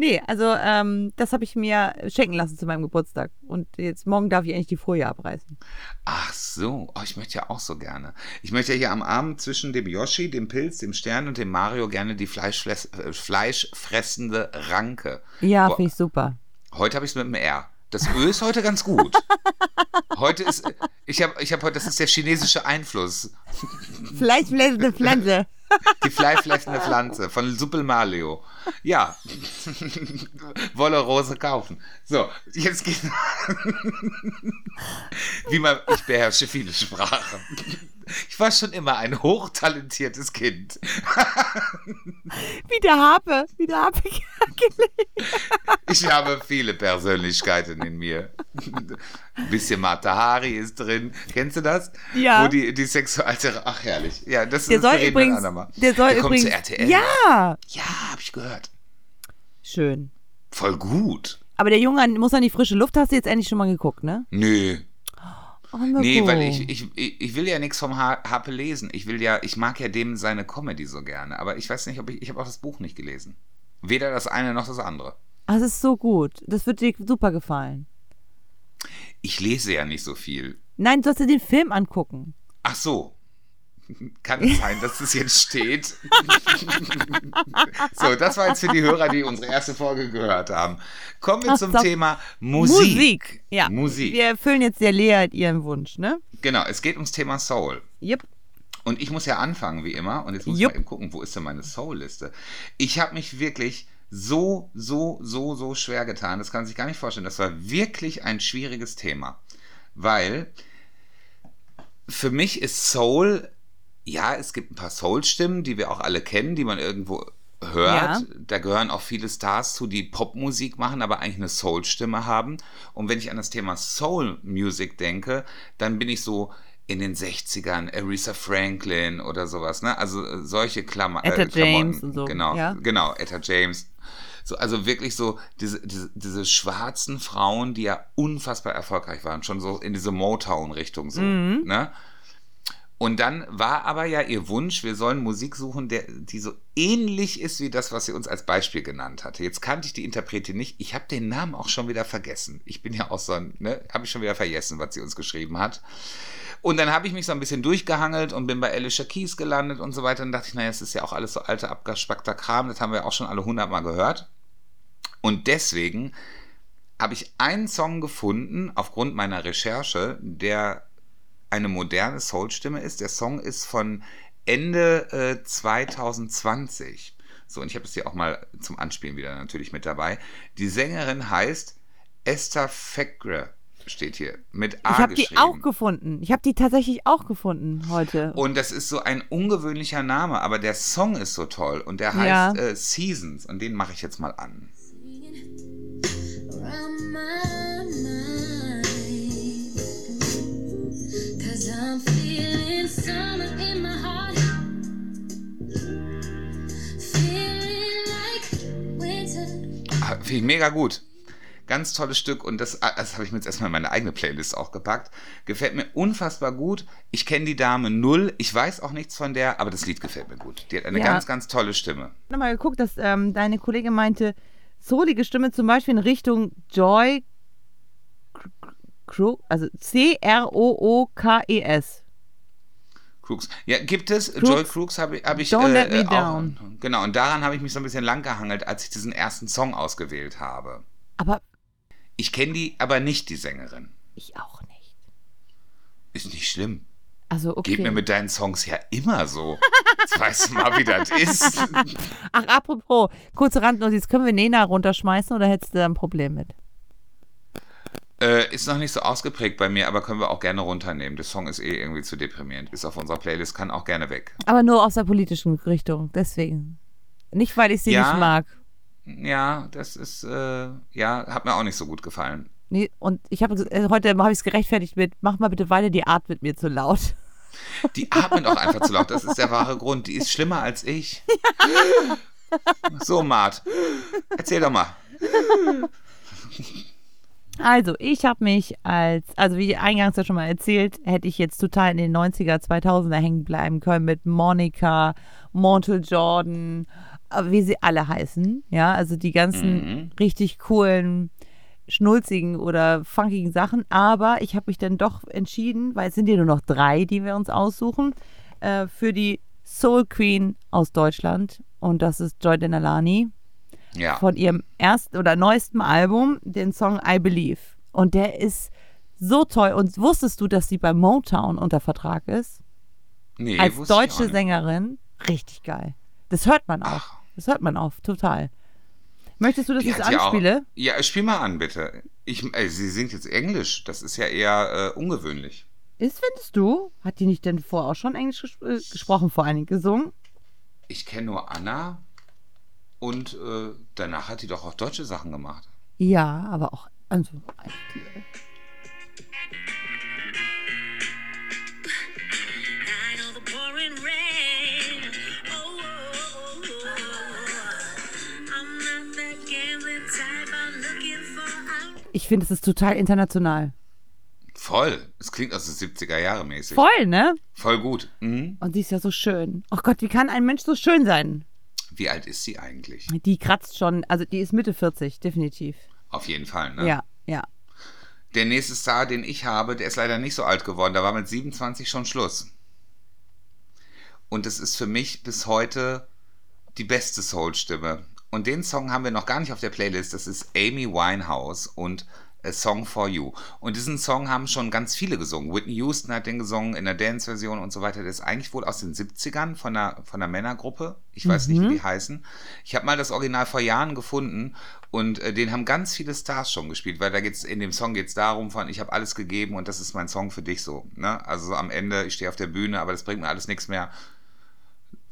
Nee, also ähm, das habe ich mir schenken lassen zu meinem Geburtstag. Und jetzt morgen darf ich endlich die Folie abreißen. Ach so, oh, ich möchte ja auch so gerne. Ich möchte ja hier am Abend zwischen dem Yoshi, dem Pilz, dem Stern und dem Mario gerne die Fleischfress äh, fleischfressende Ranke. Ja, finde ich super. Heute habe ich es mit dem R. Das Ö ist heute ganz gut. Heute ist, ich habe ich hab heute, das ist der chinesische Einfluss. Fleischfressende Pflanze. Die fleischfressende Pflanze von Super Mario. Ja. Wolle Rose kaufen. So, jetzt geht. Wie man, ich beherrsche viele Sprachen. Ich war schon immer ein hochtalentiertes Kind. Wie der Harpe, wie der Harpe Ich habe viele Persönlichkeiten in mir. Ein bisschen Mata Hari ist drin. Kennst du das? Ja. Wo die, die Sexualter. Ach, herrlich. Ja, das Der ist soll wir reden übrigens, andermal. der soll der übrigens, kommt zu RTL. ja, Ja, hab ich gehört. schön. Voll gut. Aber der Junge muss an die frische Luft. Hast du jetzt endlich schon mal geguckt, ne? Nö. Oh. Nee, weil ich, ich, ich will ja nichts vom Ha- Harpe lesen. Ich will ja, ich mag ja dem seine Comedy so gerne. Aber ich weiß nicht, ob ich, ich habe auch das Buch nicht gelesen. Weder das eine noch das andere. Ah, Das ist so gut. Das wird dir super gefallen. Ich lese ja nicht so viel. Nein, du sollst dir den Film angucken. Ach so. Kann es sein, dass es jetzt steht? so, das war jetzt für die Hörer, die unsere erste Folge gehört haben. Kommen wir Ach, zum so. Thema Musik. Musik. Ja. Musik. Wir erfüllen jetzt der Lea ihren Wunsch, ne? Genau, es geht ums Thema Soul. Yep. Und ich muss ja anfangen, wie immer. Und jetzt muss Jupp. ich mal eben gucken, wo ist denn meine Soul-Liste? Ich habe mich wirklich so, so, so, so schwer getan. Das kann man sich gar nicht vorstellen. Das war wirklich ein schwieriges Thema. Weil für mich ist Soul, ja, es gibt ein paar Soul-Stimmen, die wir auch alle kennen, die man irgendwo hört. Ja. Da gehören auch viele Stars zu, die Popmusik machen, aber eigentlich eine Soul-Stimme haben. Und wenn ich an das Thema Soul-Music denke, dann bin ich so in den 60ern, Aretha Franklin oder sowas, ne? Also äh, solche Klammer, Etta äh, Klamotten. James und so, Genau, ja. genau, Etta James. So, also wirklich so diese, diese, diese schwarzen Frauen, die ja unfassbar erfolgreich waren, schon so in diese Motown-Richtung so, Mhm. ne? Und dann war aber ja ihr Wunsch, wir sollen Musik suchen, der, die so ähnlich ist wie das, was sie uns als Beispiel genannt hatte. Jetzt kannte ich die Interpretin nicht. Ich habe den Namen auch schon wieder vergessen. Ich bin ja auch so ein, ne, habe ich schon wieder vergessen, was sie uns geschrieben hat. Und dann habe ich mich so ein bisschen durchgehangelt und bin bei Alicia Keys gelandet und so weiter. Und dachte ich, naja, es ist ja auch alles so alter, abgespackter Kram. Das haben wir auch schon alle hundertmal gehört. Und deswegen habe ich einen Song gefunden, aufgrund meiner Recherche, der eine moderne Soul-Stimme ist. Der Song ist von Ende äh, 2020. So, und ich habe es hier auch mal zum Anspielen wieder natürlich mit dabei. Die Sängerin heißt Esther Fekre, steht hier, mit A Ich habe die auch gefunden. Ich habe die tatsächlich auch gefunden heute. Und das ist so ein ungewöhnlicher Name, aber der Song ist so toll und der Ja. heißt äh, Seasons und den mache ich jetzt mal an. around Finde ich mega gut. Ganz tolles Stück und das, ah, das habe ich mir jetzt erstmal in meine eigene Playlist auch gepackt. Gefällt mir unfassbar gut. Ich kenne die Dame null. Ich weiß auch nichts von der, aber das Lied gefällt mir gut. Die hat eine Ja. ganz, ganz tolle Stimme. Ich habe mal geguckt, dass ähm, deine Kollegin meinte, solige Stimme zum Beispiel in Richtung Joy, also C-R-O-O-K-E-S. Crooks. Ja, gibt es. Crooks. Joy Crooks habe ich, hab ich Don't äh, let me äh, auch. down. Genau, und daran habe ich mich so ein bisschen lang gehangelt, als ich diesen ersten Song ausgewählt habe. Aber Ich kenne die aber nicht, die Sängerin. ich auch nicht. Ist nicht schlimm. Also okay. Geht mir mit deinen Songs ja immer so. Jetzt weißt du mal, wie das ist. Ach, apropos, kurze Randnotiz, können wir Nena runterschmeißen oder hättest du da ein Problem mit? Äh, ist noch nicht so ausgeprägt bei mir, aber können wir auch gerne runternehmen. Der Song ist eh irgendwie zu deprimierend. Ist auf unserer Playlist, kann auch gerne weg. Aber nur aus der politischen Richtung, deswegen. Nicht, weil ich sie Ja. nicht mag. Ja, das ist, äh, ja, hat mir auch nicht so gut gefallen. Nee, und ich habe äh, heute habe ich es gerechtfertigt mit, mach mal bitte weiter, die Art mit mir zu laut. Die atmet auch einfach zu laut. Das ist der wahre Grund. Die ist schlimmer als ich. So, Mart. Erzähl doch mal. Also, ich habe mich als, also wie eingangs ja schon mal erzählt, hätte ich jetzt total in den 90er, 2000er hängen bleiben können mit Monica, Montel Jordan, äh, wie sie alle heißen. Ja, also die ganzen Mhm. richtig coolen, schnulzigen oder funkigen Sachen. Aber ich habe mich dann doch entschieden, weil es sind ja nur noch drei, die wir uns aussuchen, äh, für die Soul Queen aus Deutschland. Und das ist Joy Denalani Ja. von ihrem ersten oder neuesten Album, den Song I Believe. Und der ist so toll. Und wusstest du, dass sie bei Motown unter Vertrag ist? Nee, Als deutsche. Sängerin. Richtig geil. Das hört man auch. Ach. Das hört man auch, total. Möchtest du, dass ich es hat ja auch- anspiele? Ja, spiel mal an, bitte. Ich, äh, sie singt jetzt Englisch. Das ist ja eher äh, ungewöhnlich. Ist, findest du? Hat die nicht denn vorher auch schon Englisch ges äh, gesprochen, vor allen Dingen gesungen? Ich kenne nur Anna und äh, danach hat die doch auch deutsche Sachen gemacht. Ja, aber auch. Also, ich finde, es ist total international. Voll. Es klingt aus den 70er Jahre mäßig. Voll, ne? Voll gut. Mhm. Und sie ist ja so schön. Oh Gott, wie kann ein Mensch so schön sein? Wie alt ist sie eigentlich? Die kratzt schon, also die ist Mitte 40, definitiv. Auf jeden Fall, ne? Ja, ja. Der nächste Star, den ich habe, der ist leider nicht so alt geworden. Da war mit 27 schon Schluss. Und es ist für mich bis heute die beste Soul-Stimme. Und den Song haben wir noch gar nicht auf der Playlist. Das ist Amy Winehouse und A Song for You. Und diesen Song haben schon ganz viele gesungen. Whitney Houston hat den gesungen in der Dance-Version und so weiter. Der ist eigentlich wohl aus den 70ern von einer, von einer Männergruppe. Ich weiß nicht, wie die heißen. Ich habe mal das Original vor Jahren gefunden und äh, den haben ganz viele Stars schon gespielt, weil da geht's in dem Song geht es darum von, ich habe alles gegeben und das ist mein Song für dich so. Ne? Also am Ende, ich stehe auf der Bühne, aber das bringt mir alles nichts mehr.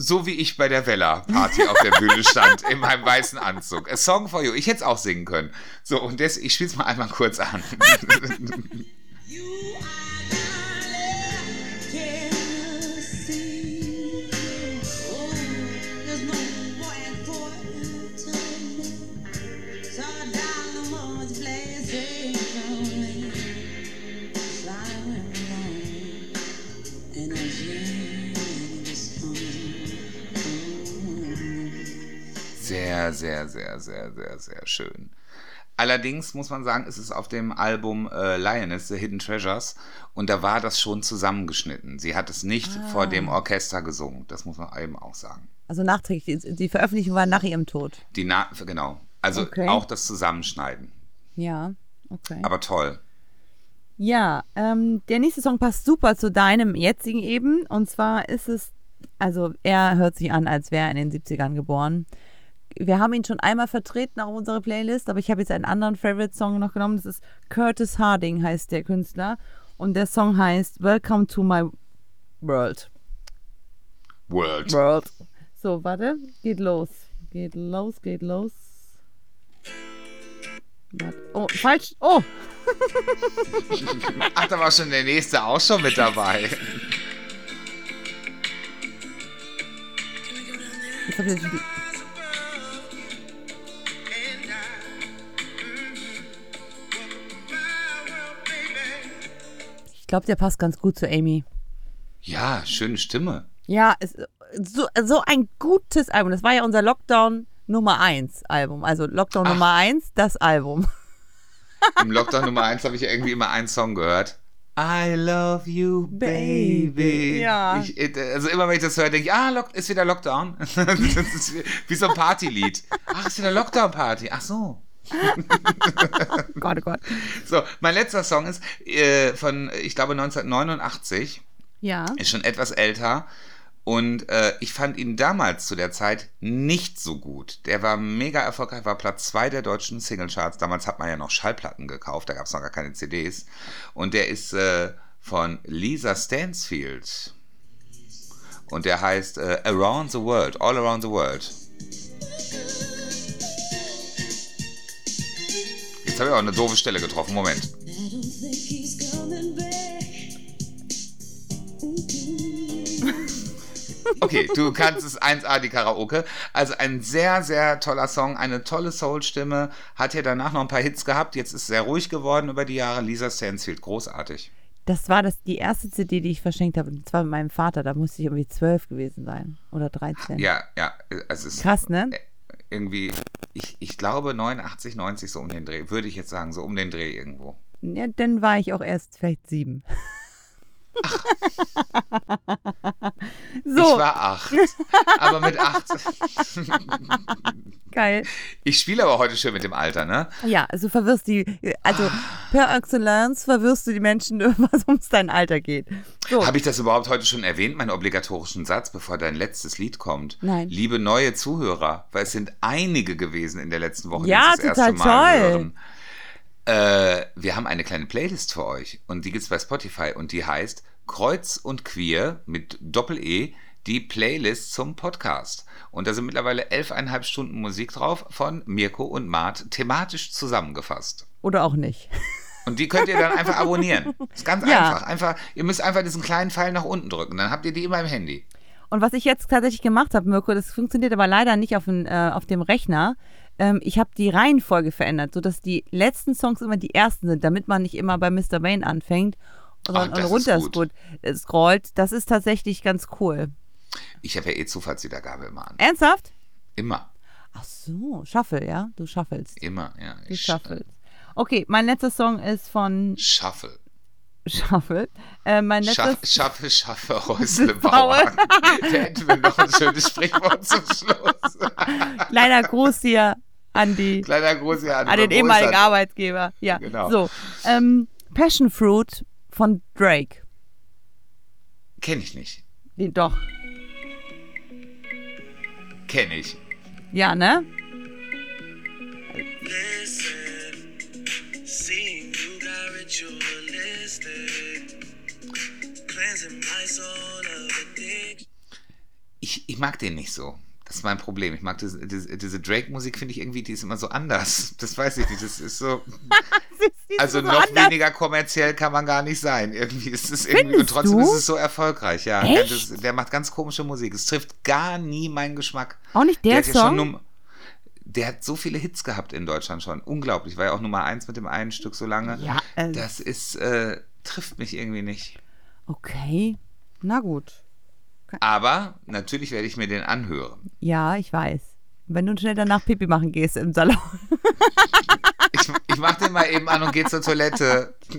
So wie ich bei der Vella-Party auf der Bühne stand, in meinem weißen Anzug. A Song for You. Ich hätte es auch singen können. So, und das, ich spiele es mal einmal kurz an. You are Sehr, sehr, sehr, sehr, sehr, sehr schön. Allerdings muss man sagen, es ist auf dem Album äh, Lioness, The Hidden Treasures, und da war das schon zusammengeschnitten. Sie hat es nicht vor dem Orchester gesungen, das muss man eben auch sagen. Also nachträglich, die, die Veröffentlichung war nach ihrem Tod. Die Na genau. Also Okay. auch das Zusammenschneiden. Ja, okay. Aber toll. Ja, ähm, der nächste Song passt super zu deinem jetzigen eben. Und zwar ist es, also er hört sich an, als wäre er in den 70ern geboren. Wir haben ihn schon einmal vertreten auf unserer Playlist, aber ich habe jetzt einen anderen Favorite-Song noch genommen. Das ist Curtis Harding, heißt der Künstler. Und der Song heißt Welcome to my World. World. World. So, warte, geht los. Geht los, geht los. Oh, falsch. Oh, Ach, da war schon der nächste auch schon mit dabei. jetzt hab ich glaube, der passt ganz gut zu Amy. Ja, schöne Stimme. Ja, es, so, so ein gutes Album. Das war ja unser Lockdown Nummer 1 Album. Also Lockdown Ach. Nummer 1, das Album. Im Lockdown Nummer 1 habe ich irgendwie immer einen Song gehört. I love you, baby. Ja. Ich, äh, also immer wenn ich das höre, denke ich, ah, Lock, ist wieder Lockdown. das ist wie- wie so ein Partylied. Ach, ist wieder Lockdown-Party. Ach so. Gott, oh Gott. So, mein letzter Song ist äh, von, ich glaube, 1989. Ja. Ist schon etwas älter. Und äh, ich fand ihn damals zu der Zeit nicht so gut. Der war mega erfolgreich, war Platz 2 der deutschen Singlecharts. Damals hat man ja noch Schallplatten gekauft, da gab es noch gar keine CDs. Und der ist äh, von Lisa Stansfield. Und der heißt äh, Around the World, All Around the World. Jetzt habe ich auch eine doofe Stelle getroffen. Moment. Okay, du kannst es 1A, die Karaoke. Also ein sehr, sehr toller Song, eine tolle Soul-Stimme. Hat ja danach noch ein paar Hits gehabt. Jetzt ist sehr ruhig geworden über die Jahre. Lisa Stansfield, großartig. Das war das, die erste CD, die ich verschenkt habe. Und zwar mit meinem Vater. Da musste ich irgendwie zwölf gewesen sein. Oder 13. Ja, ja, es ist Krass, ne? Irgendwie, ich, ich glaube 89, 90 so um den Dreh. Würde ich jetzt sagen, so um den Dreh irgendwo. Ja, dann war ich auch erst vielleicht sieben. Ich so, war acht. aber mit acht. geil. Ich spiele aber heute schön mit dem Alter, ne? Ja, also verwirrst die, also per excellence verwirrst du die Menschen, was ums dein Alter geht. So, Habe ich das überhaupt heute schon erwähnt, meinen obligatorischen Satz, bevor dein letztes Lied kommt? Nein. Liebe neue Zuhörer, weil es sind einige gewesen in der letzten Woche, Ja, die es das erste total Mal toll. hören. Äh, wir haben eine kleine Playlist für euch und die gibt's bei Spotify und die heißt Kreuz und Queer mit Doppel-E, die Playlist zum Podcast. Und da sind mittlerweile elfeinhalb Stunden Musik drauf von Mirko und Mart thematisch zusammengefasst. Oder auch nicht. Und die könnt ihr dann einfach abonnieren. Ist ganz Ja. einfach. einfach. Ihr müsst einfach diesen kleinen Pfeil nach unten drücken. Dann habt ihr die immer im Handy. Und was ich jetzt tatsächlich gemacht habe, Mirko, das funktioniert aber leider nicht auf, den, äh, auf dem Rechner. Ähm, ich habe die Reihenfolge verändert, sodass die letzten Songs immer die ersten sind, damit man nicht immer bei Mr. Wayne anfängt sondern ist runter gut. scrollt- äh, scrollt. Das ist tatsächlich ganz cool. Ich habe ja eh Zufallswiedergabe immer an. Ernsthaft? Immer. Ach so, Shuffle, ja? Du shuffelst. Immer, ja. Du Ich shuffelst. Okay, mein letzter Song ist von Shuffle. Shuffle. Äh, mein letzter schaffe, schaffe, Häusle Baue. bauen. Da hätten wir noch ein schönes Sprichwort zum Schluss. kleiner Gruß hier an die Kleiner Gruß hier an, an den ehemaligen er? Arbeitgeber. Ja, Genau. so. Ähm, Passion Fruit von Drake. Kenn ich nicht. Nee, doch. Kenn ich. Ja, ne? Ich, ich mag den nicht so. Das ist mein Problem. Ich mag diese, diese, diese Drake-Musik, finde ich irgendwie, die ist immer so anders. Das weiß ich nicht. Das ist so. Also noch weniger kommerziell kann man gar nicht sein. Irgendwie ist es irgendwie. Und Findest trotzdem du? ist es so erfolgreich, ja. Das, der macht ganz komische Musik. Es trifft gar nie meinen Geschmack. Auch nicht der schon Song? Num- der hat so viele Hits gehabt in Deutschland schon. Unglaublich. War ja auch Nummer eins mit dem einen Stück so lange. Ja, äh, Das ist, äh, trifft mich irgendwie nicht. Okay. Na gut. Aber natürlich werde ich mir den anhören. Ja, ich weiß. Wenn du schnell danach Pipi machen gehst im Salon. Ich, ich mach den mal eben an und gehe zur Toilette.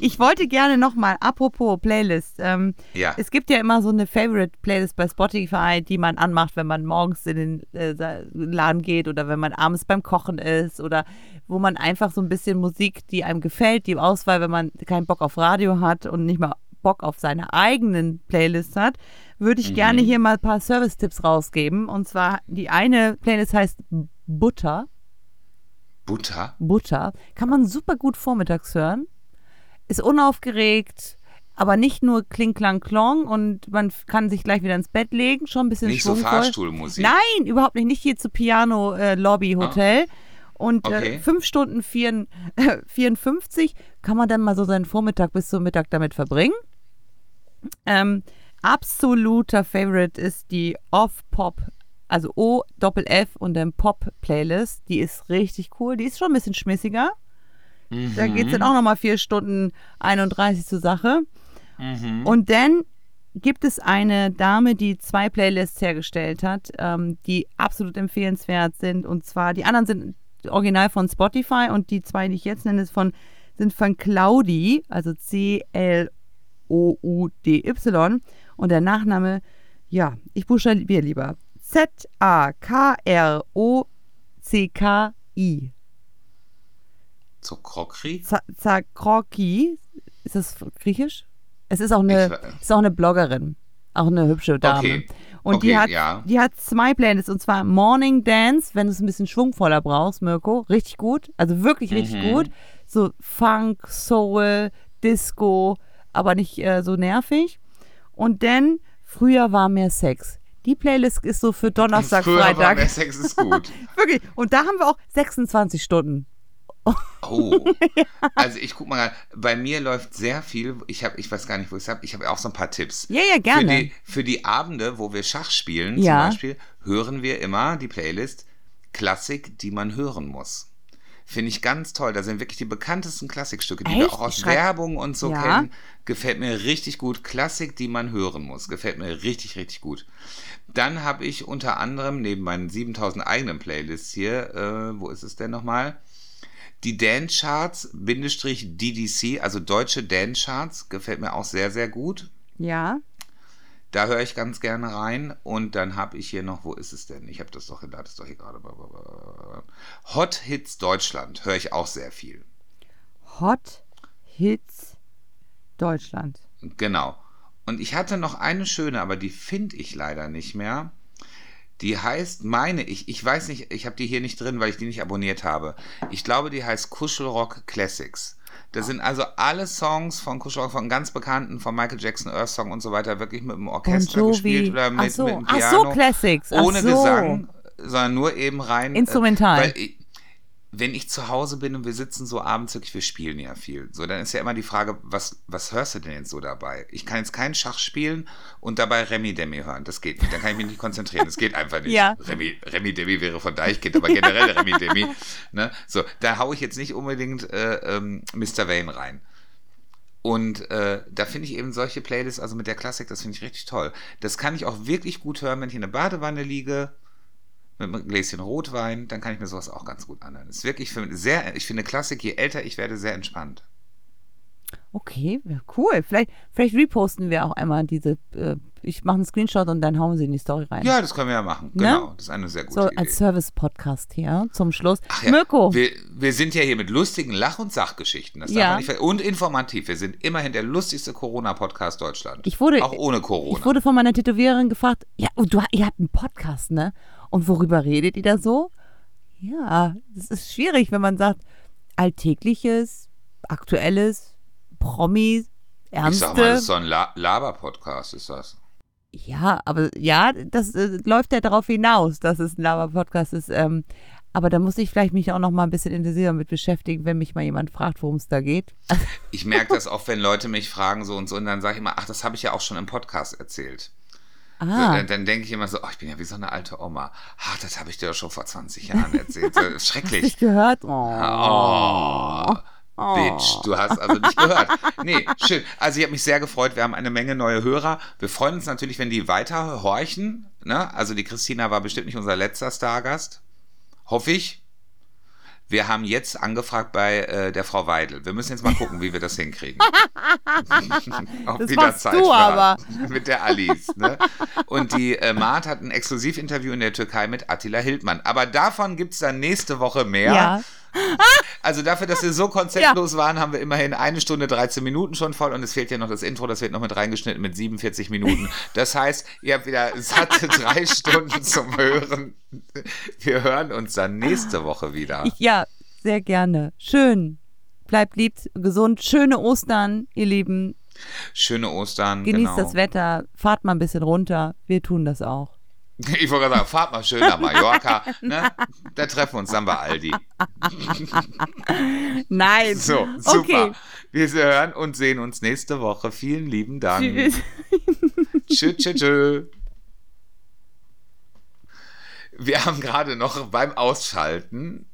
Ich wollte gerne nochmal, apropos Playlist. Ähm, Ja. Es gibt ja immer so eine Favorite-Playlist bei Spotify, die man anmacht, wenn man morgens in den äh, Laden geht oder wenn man abends beim Kochen ist oder wo man einfach so ein bisschen Musik, die einem gefällt, die Auswahl, wenn man keinen Bock auf Radio hat und nicht mal Bock auf seine eigenen Playlist hat, würde ich gerne hier mal ein paar Service-Tipps rausgeben. Und zwar die eine Playlist heißt Butter. Butter? Butter. Kann man super gut vormittags hören. Ist unaufgeregt, aber nicht nur kling, klang, klong und man kann sich gleich wieder ins Bett legen. Schon ein bisschen Nicht so. Fahrstuhlmusik. Nein, überhaupt nicht. Nicht hier zu Piano äh, Lobby Hotel. Und Okay. äh, fünf Stunden vier, äh, 54 kann man dann mal so seinen Vormittag bis zum Mittag damit verbringen. Ähm, absoluter Favorite ist die Off-Pop, also O-Doppel-F und dann Pop-Playlist. Die ist richtig cool. Die ist schon ein bisschen schmissiger. Da geht es dann auch nochmal vier Stunden 31 zur Sache. Und dann gibt es eine Dame, die zwei Playlists hergestellt hat, ähm, die absolut empfehlenswert sind. Und zwar, die anderen sind original von Spotify und die zwei, die ich jetzt nenne, ist von, sind von Claudi, also C-L-O-U-D-Y. Und der Nachname, ja, ich buchstabiere lieber. Z-A-K-R-O-C-K-I. So Krokri? Z- Zakroki. Ist das griechisch? Es ist auch eine, ist auch eine Bloggerin. Auch eine hübsche Dame. Okay. Und die, Okay, hat, ja. die hat zwei Playlists. Und zwar Morning Dance, wenn du es ein bisschen schwungvoller brauchst, Mirko. Richtig gut. Also wirklich richtig Mhm. gut. So Funk, Soul, Disco, aber nicht äh, so nervig. Und dann Früher war mehr Sex. Die Playlist ist so für Donnerstag, Früher war Freitag. mehr Sex ist gut. Wirklich. Und da haben wir auch 26 Stunden. Oh. Also ich guck mal, bei mir läuft sehr viel. Ich habe, ich weiß gar nicht, wo ich es habe. Ich habe auch so ein paar Tipps. Ja, ja, Für gerne. die, für die Abende, wo wir Schach spielen, Ja. zum Beispiel, hören wir immer die Playlist Klassik, die man hören muss. Finde ich ganz toll. Da sind wirklich die bekanntesten Klassikstücke, die wir Echt? auch aus Werbung und so Ja. kennen. Gefällt mir richtig gut. Klassik, die man hören muss. Gefällt mir richtig, richtig gut. Dann habe ich unter anderem neben meinen 7000 eigenen Playlists hier, äh, wo ist es denn nochmal? Die Dance Charts, Bindestrich DDC, also deutsche Dance Charts, gefällt mir auch sehr, sehr gut. Ja. Da höre ich ganz gerne rein. Und dann habe ich hier noch, wo ist es denn? Ich habe das doch, da doch hier gerade. Hot Hits Deutschland höre ich auch sehr viel. Hot Hits Deutschland. Genau. Und ich hatte noch eine schöne, aber die finde ich leider nicht mehr. Die heißt, meine ich, ich weiß nicht, ich habe die hier nicht drin, weil ich die nicht abonniert habe. Ich glaube, die heißt Kuschelrock Classics. Das sind also alle Songs von Kuschelrock, von ganz bekannten, von Michael Jackson, Earth Song und so weiter, wirklich mit dem Orchester gespielt oder mit, ach so, mit dem ach Piano. so, Classics. Ach ohne so. Gesang, sondern nur eben rein. äh, Instrumental. Weil ich, wenn ich zu Hause bin und wir sitzen so abends wirklich, wir spielen ja viel. So, dann ist ja immer die Frage, was, was hörst du denn jetzt so dabei? Ich kann jetzt keinen Schach spielen und dabei Remi Demi hören. Das geht nicht. Dann kann ich mich nicht konzentrieren. Das geht einfach nicht. Ja. Remi, Remi Demi wäre von Deichkind, aber generell Remi Demi. Ne? So, da haue ich jetzt nicht unbedingt äh, ähm, Mr. Vane rein. Und äh, da finde ich eben solche Playlists, also mit der Klassik, das finde ich richtig toll. Das kann ich auch wirklich gut hören, wenn ich in der Badewanne liege, mit einem Gläschen Rotwein, dann kann ich mir sowas auch ganz gut anhören. Ist wirklich für sehr, ich finde Klassik, je älter ich werde, sehr entspannt. Okay, cool. Vielleicht, vielleicht reposten wir auch einmal diese. Äh, ich mache einen Screenshot und dann hauen sie in die Story rein. Ja, das können wir ja machen. Ne? Genau, das ist eine sehr gute so Idee. als Service-Podcast hier zum Schluss. Ach ja, Mirko, Wir, wir sind ja hier mit lustigen Lach- und Sachgeschichten. Das darf Ja. man nicht und informativ. Wir sind immerhin der lustigste Corona-Podcast Deutschlands. Ich wurde- Auch ohne Corona. ich wurde von meiner Tätowiererin gefragt, ja, und du, ihr habt einen Podcast, ne? Und worüber redet ihr da so? Ja, das ist schwierig, wenn man sagt, Alltägliches, Aktuelles, Promis, ich Ernste. sag mal, das ist so ein La Laber-Podcast, ist das. Ja, aber ja, das äh, läuft ja darauf hinaus, dass es ein Lava-Podcast ist. Ähm, aber da muss ich vielleicht mich auch noch mal ein bisschen intensiver mit beschäftigen, wenn mich mal jemand fragt, worum es da geht. Ich merke das oft, wenn Leute mich fragen so und so und dann sage ich immer, ach, das habe ich ja auch schon im Podcast erzählt. Ah, dann, dann denke ich immer so, oh, ich bin ja wie so eine alte Oma. Ach, das habe ich dir doch schon vor 20 Jahren erzählt. So, schrecklich. nicht gehört? Oh. Oh, Bitch, du hast also nicht gehört. Nee, schön. Also ich habe mich sehr gefreut. Wir haben eine Menge neue Hörer. Wir freuen uns natürlich, wenn die weiter horchen. Ne? Also die Christina war bestimmt nicht unser letzter Stargast. Hoffe ich. Wir haben jetzt angefragt bei äh, der Frau Weidel. Wir müssen jetzt mal gucken, wie wir das hinkriegen. Ob Das wieder Zeit du aber. Mit der Alice. Ne? Und die äh, Maat hat ein Exklusivinterview in der Türkei mit Attila Hildmann. Aber davon gibt es dann nächste Woche mehr. Ja. Also dafür, dass wir so konzeptlos waren, haben wir immerhin eine Stunde 13 Minuten schon voll und es fehlt ja noch das Intro, das wird noch mit reingeschnitten mit 47 Minuten. Das heißt, ihr habt wieder satte drei Stunden zum Hören. Wir hören uns dann nächste Woche wieder. Ja, sehr gerne. Schön. Bleibt lieb, gesund. Schöne Ostern, ihr Lieben. Schöne Ostern. Genießt genau. das Wetter. Fahrt mal ein bisschen runter. Wir tun das auch. Ich wollte gerade sagen, fahrt mal schön nach Mallorca. Ne? Da treffen wir uns dann bei Aldi. Nein. So, super. Okay. Wir hören und sehen uns nächste Woche. Vielen lieben Dank. Tschüss. Tschö, tschö, tschö. Wir haben gerade noch beim Ausschalten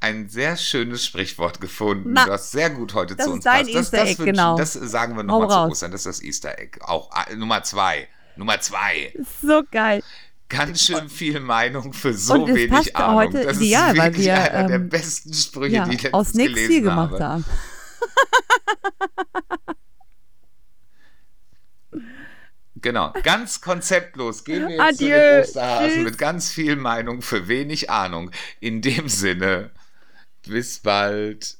ein sehr schönes Sprichwort gefunden. Na, du hast sehr gut heute das zu uns passt. Das, Easter das, Egg, genau. das sagen wir nochmal zu. Ostern. Das ist das Easter Egg. Auch ah, Nummer zwei. Nummer zwei. So geil. Ganz schön viel Meinung für so wenig Ahnung. heute das ist weil wirklich wir, einer der ähm, besten Sprüche, Ja, die ich letztens aus gelesen viel gemacht habe. haben. Genau, ganz konzeptlos gehen wir jetzt Adieu. zu den Osterhasen Tschüss. mit ganz viel Meinung für wenig Ahnung. In dem Sinne, bis bald.